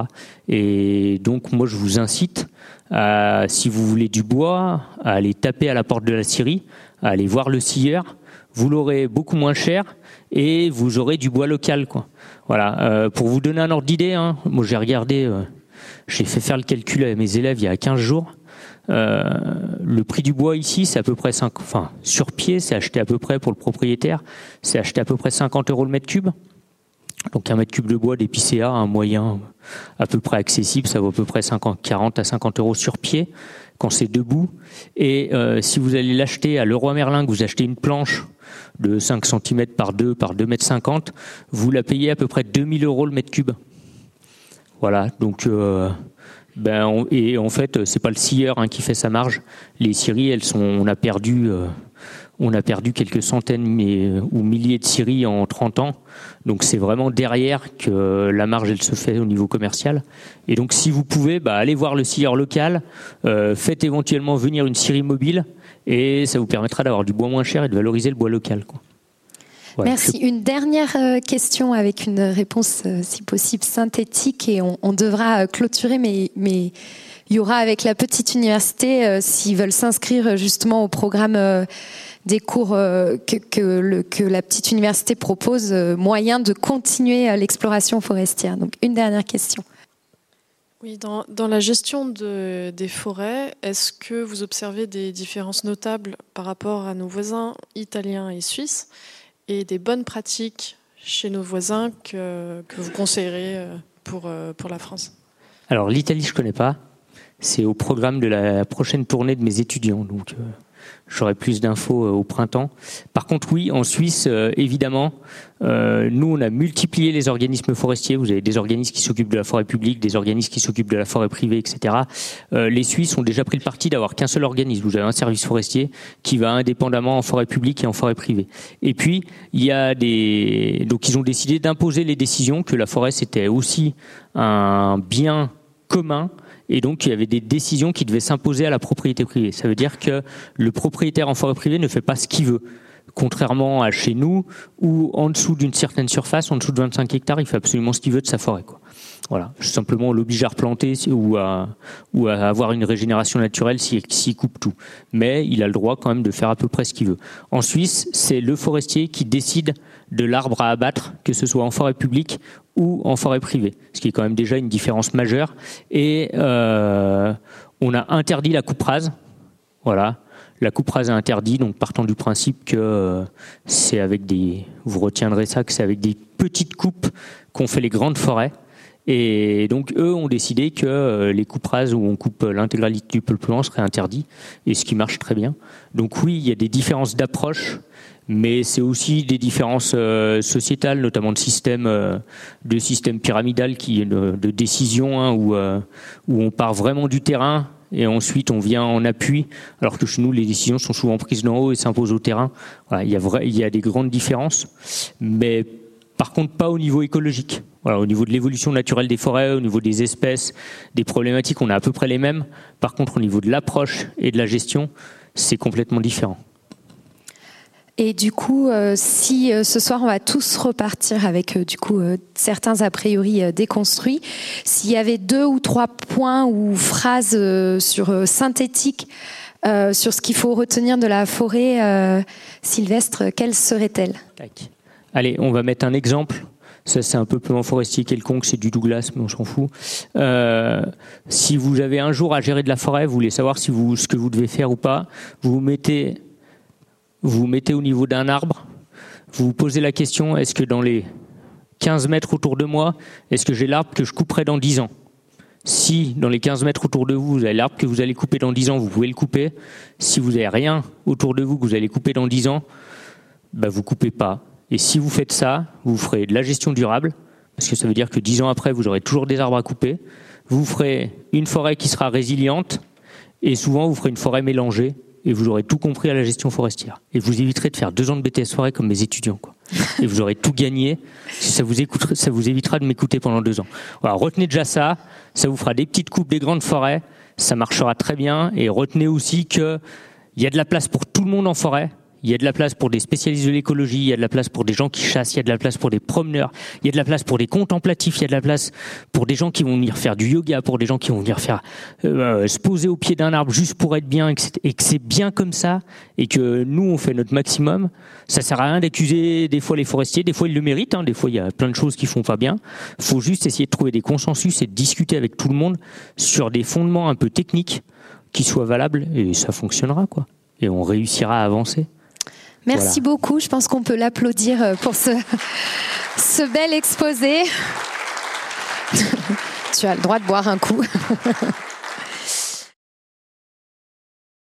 Et donc moi je vous incite à, si vous voulez du bois, à aller taper à la porte de la Syrie, à aller voir le scieur, vous l'aurez beaucoup moins cher et vous aurez du bois local. Voilà, euh, pour vous donner un ordre d'idée, hein, moi j'ai regardé, euh, j'ai fait faire le calcul à mes élèves il y a 15 jours. Euh, le prix du bois ici, c'est à peu près 5, enfin sur pied, c'est acheté à peu près pour le propriétaire, c'est acheté à peu près 50 euros le mètre cube. Donc un mètre cube de bois d'épicéa, un moyen à peu près accessible, ça vaut à peu près 50, 40 à 50 euros sur pied quand c'est debout. Et euh, si vous allez l'acheter à Leroy Merlin, que vous achetez une planche de 5 cm par 2 par 2 mètres 50, vous la payez à peu près 2000 euros le mètre cube. Voilà, donc euh, ben et en fait c'est pas le scieur hein, qui fait sa marge. Les scieries, sont, on a perdu, euh, on a perdu quelques centaines mais, ou milliers de scieries en 30 ans. Donc c'est vraiment derrière que la marge elle se fait au niveau commercial. Et donc si vous pouvez, bah, allez voir le scieur local, euh, faites éventuellement venir une scierie mobile et ça vous permettra d'avoir du bois moins cher et de valoriser le bois local. Quoi. Merci. Une dernière euh, question avec une réponse, euh, si possible, synthétique et on, devra euh, clôturer, mais, mais il y aura avec la petite université, s'ils veulent s'inscrire justement au programme des cours que, que, que, la petite université propose, moyen de continuer l'exploration forestière. Donc une dernière question. Oui, dans, dans la gestion de, des forêts, est-ce que vous observez des différences notables par rapport à nos voisins italiens et suisses et des bonnes pratiques chez nos voisins que, que vous conseillerez euh, pour, euh, pour la France? Alors l'Italie, je ne connais pas. C'est au programme de la prochaine tournée de mes étudiants. Donc, euh, J'aurai plus d'infos euh, au printemps. Par contre, oui, en Suisse, euh, évidemment, euh, nous, on a multiplié les organismes forestiers. Vous avez des organismes qui s'occupent de la forêt publique, des organismes qui s'occupent de la forêt privée, etc. les Suisses ont déjà pris le parti d'avoir qu'un seul organisme. Vous avez un service forestier qui va indépendamment en forêt publique et en forêt privée. Et puis, il y a des... Donc, ils ont décidé d'imposer les décisions que la forêt, c'était aussi un bien commun et donc il y avait des décisions qui devaient s'imposer à la propriété privée. Ça veut dire que le propriétaire en forêt privée ne fait pas ce qu'il veut. Contrairement à chez nous, où en dessous d'une certaine surface, en dessous de 25 hectares, il fait absolument ce qu'il veut de sa forêt. Voilà, simplement on l'oblige à replanter ou à, avoir une régénération naturelle s'il coupe tout. Mais il a le droit quand même de faire à peu près ce qu'il veut. En Suisse, c'est le forestier qui décide de l'arbre à abattre, que ce soit en forêt publique ou en forêt privée, ce qui est quand même déjà une différence majeure. Et euh, on a interdit la coupe rase. Voilà, la coupe rase est interdite, donc partant du principe que euh, c'est avec des, vous retiendrez ça, que c'est avec des petites coupes qu'on fait les grandes forêts. Et donc eux ont décidé que euh, les coupes rases où on coupe l'intégralité du peuplement serait interdit, et ce qui marche très bien. Donc oui, il y a des différences d'approche, mais c'est aussi des différences euh, sociétales, notamment de système, euh, de système pyramidal qui de, décision hein, où, où on part vraiment du terrain et ensuite on vient en appui, alors que chez nous les décisions sont souvent prises d'en haut et s'imposent au terrain. Voilà, il, y a il y a des grandes différences, mais par contre pas au niveau écologique. Voilà, au niveau de l'évolution naturelle des forêts, au niveau des espèces, des problématiques, on a à peu près les mêmes. Par contre, au niveau de l'approche et de la gestion, c'est complètement différent. Et du coup, euh, si euh, ce soir on va tous repartir avec euh, du coup certains a priori déconstruits, s'il y avait deux ou trois points ou phrases sur synthétiques sur ce qu'il faut retenir de la forêt sylvestre, quelles seraient-elles? Allez, on va mettre un exemple ça, c'est un peuplement forestier quelconque, c'est du Douglas, mais on s'en fout. Euh, si vous avez un jour à gérer de la forêt, vous voulez savoir si vous, ce que vous devez faire ou pas, vous vous mettez, vous, vous mettez au niveau d'un arbre, vous vous posez la question, est-ce que dans les 15 mètres autour de moi, est-ce que j'ai l'arbre que je couperai dans 10 ans? Si dans les 15 mètres autour de vous, vous avez l'arbre que vous allez couper dans 10 ans, vous pouvez le couper. Si vous n'avez rien autour de vous que vous allez couper dans 10 ans, bah vous coupez pas. Et si vous faites ça, vous ferez de la gestion durable, parce que ça veut dire que dix ans après, vous aurez toujours des arbres à couper. Vous ferez une forêt qui sera résiliente, et souvent vous ferez une forêt mélangée, et vous aurez tout compris à la gestion forestière. Et vous éviterez de faire deux ans de BTS forêt comme mes étudiants. Et vous aurez tout gagné. Ça vous, ça vous évitera de m'écouter pendant deux ans. Voilà, retenez déjà ça. Ça vous fera des petites coupes des grandes forêts. ça marchera très bien. Et retenez aussi qu'il y a de la place pour tout le monde en forêt. Il y a de la place pour des spécialistes de l'écologie, il y a de la place pour des gens qui chassent, il y a de la place pour des promeneurs, il y a de la place pour des contemplatifs, il y a de la place pour des gens qui vont venir faire du yoga, pour des gens qui vont venir faire euh, se poser au pied d'un arbre juste pour être bien et que c'est bien comme ça et que nous on fait notre maximum. Ça sert à rien d'accuser des fois les forestiers, des fois ils le méritent, hein, des fois il y a plein de choses qui font pas bien. Faut juste essayer de trouver des consensus et de discuter avec tout le monde sur des fondements un peu techniques qui soient valables et ça fonctionnera quoi. Et on réussira à avancer. Merci beaucoup. Je pense qu'on peut l'applaudir euh, pour ce, [laughs] ce bel exposé. [laughs] tu as le droit de boire un coup. [laughs]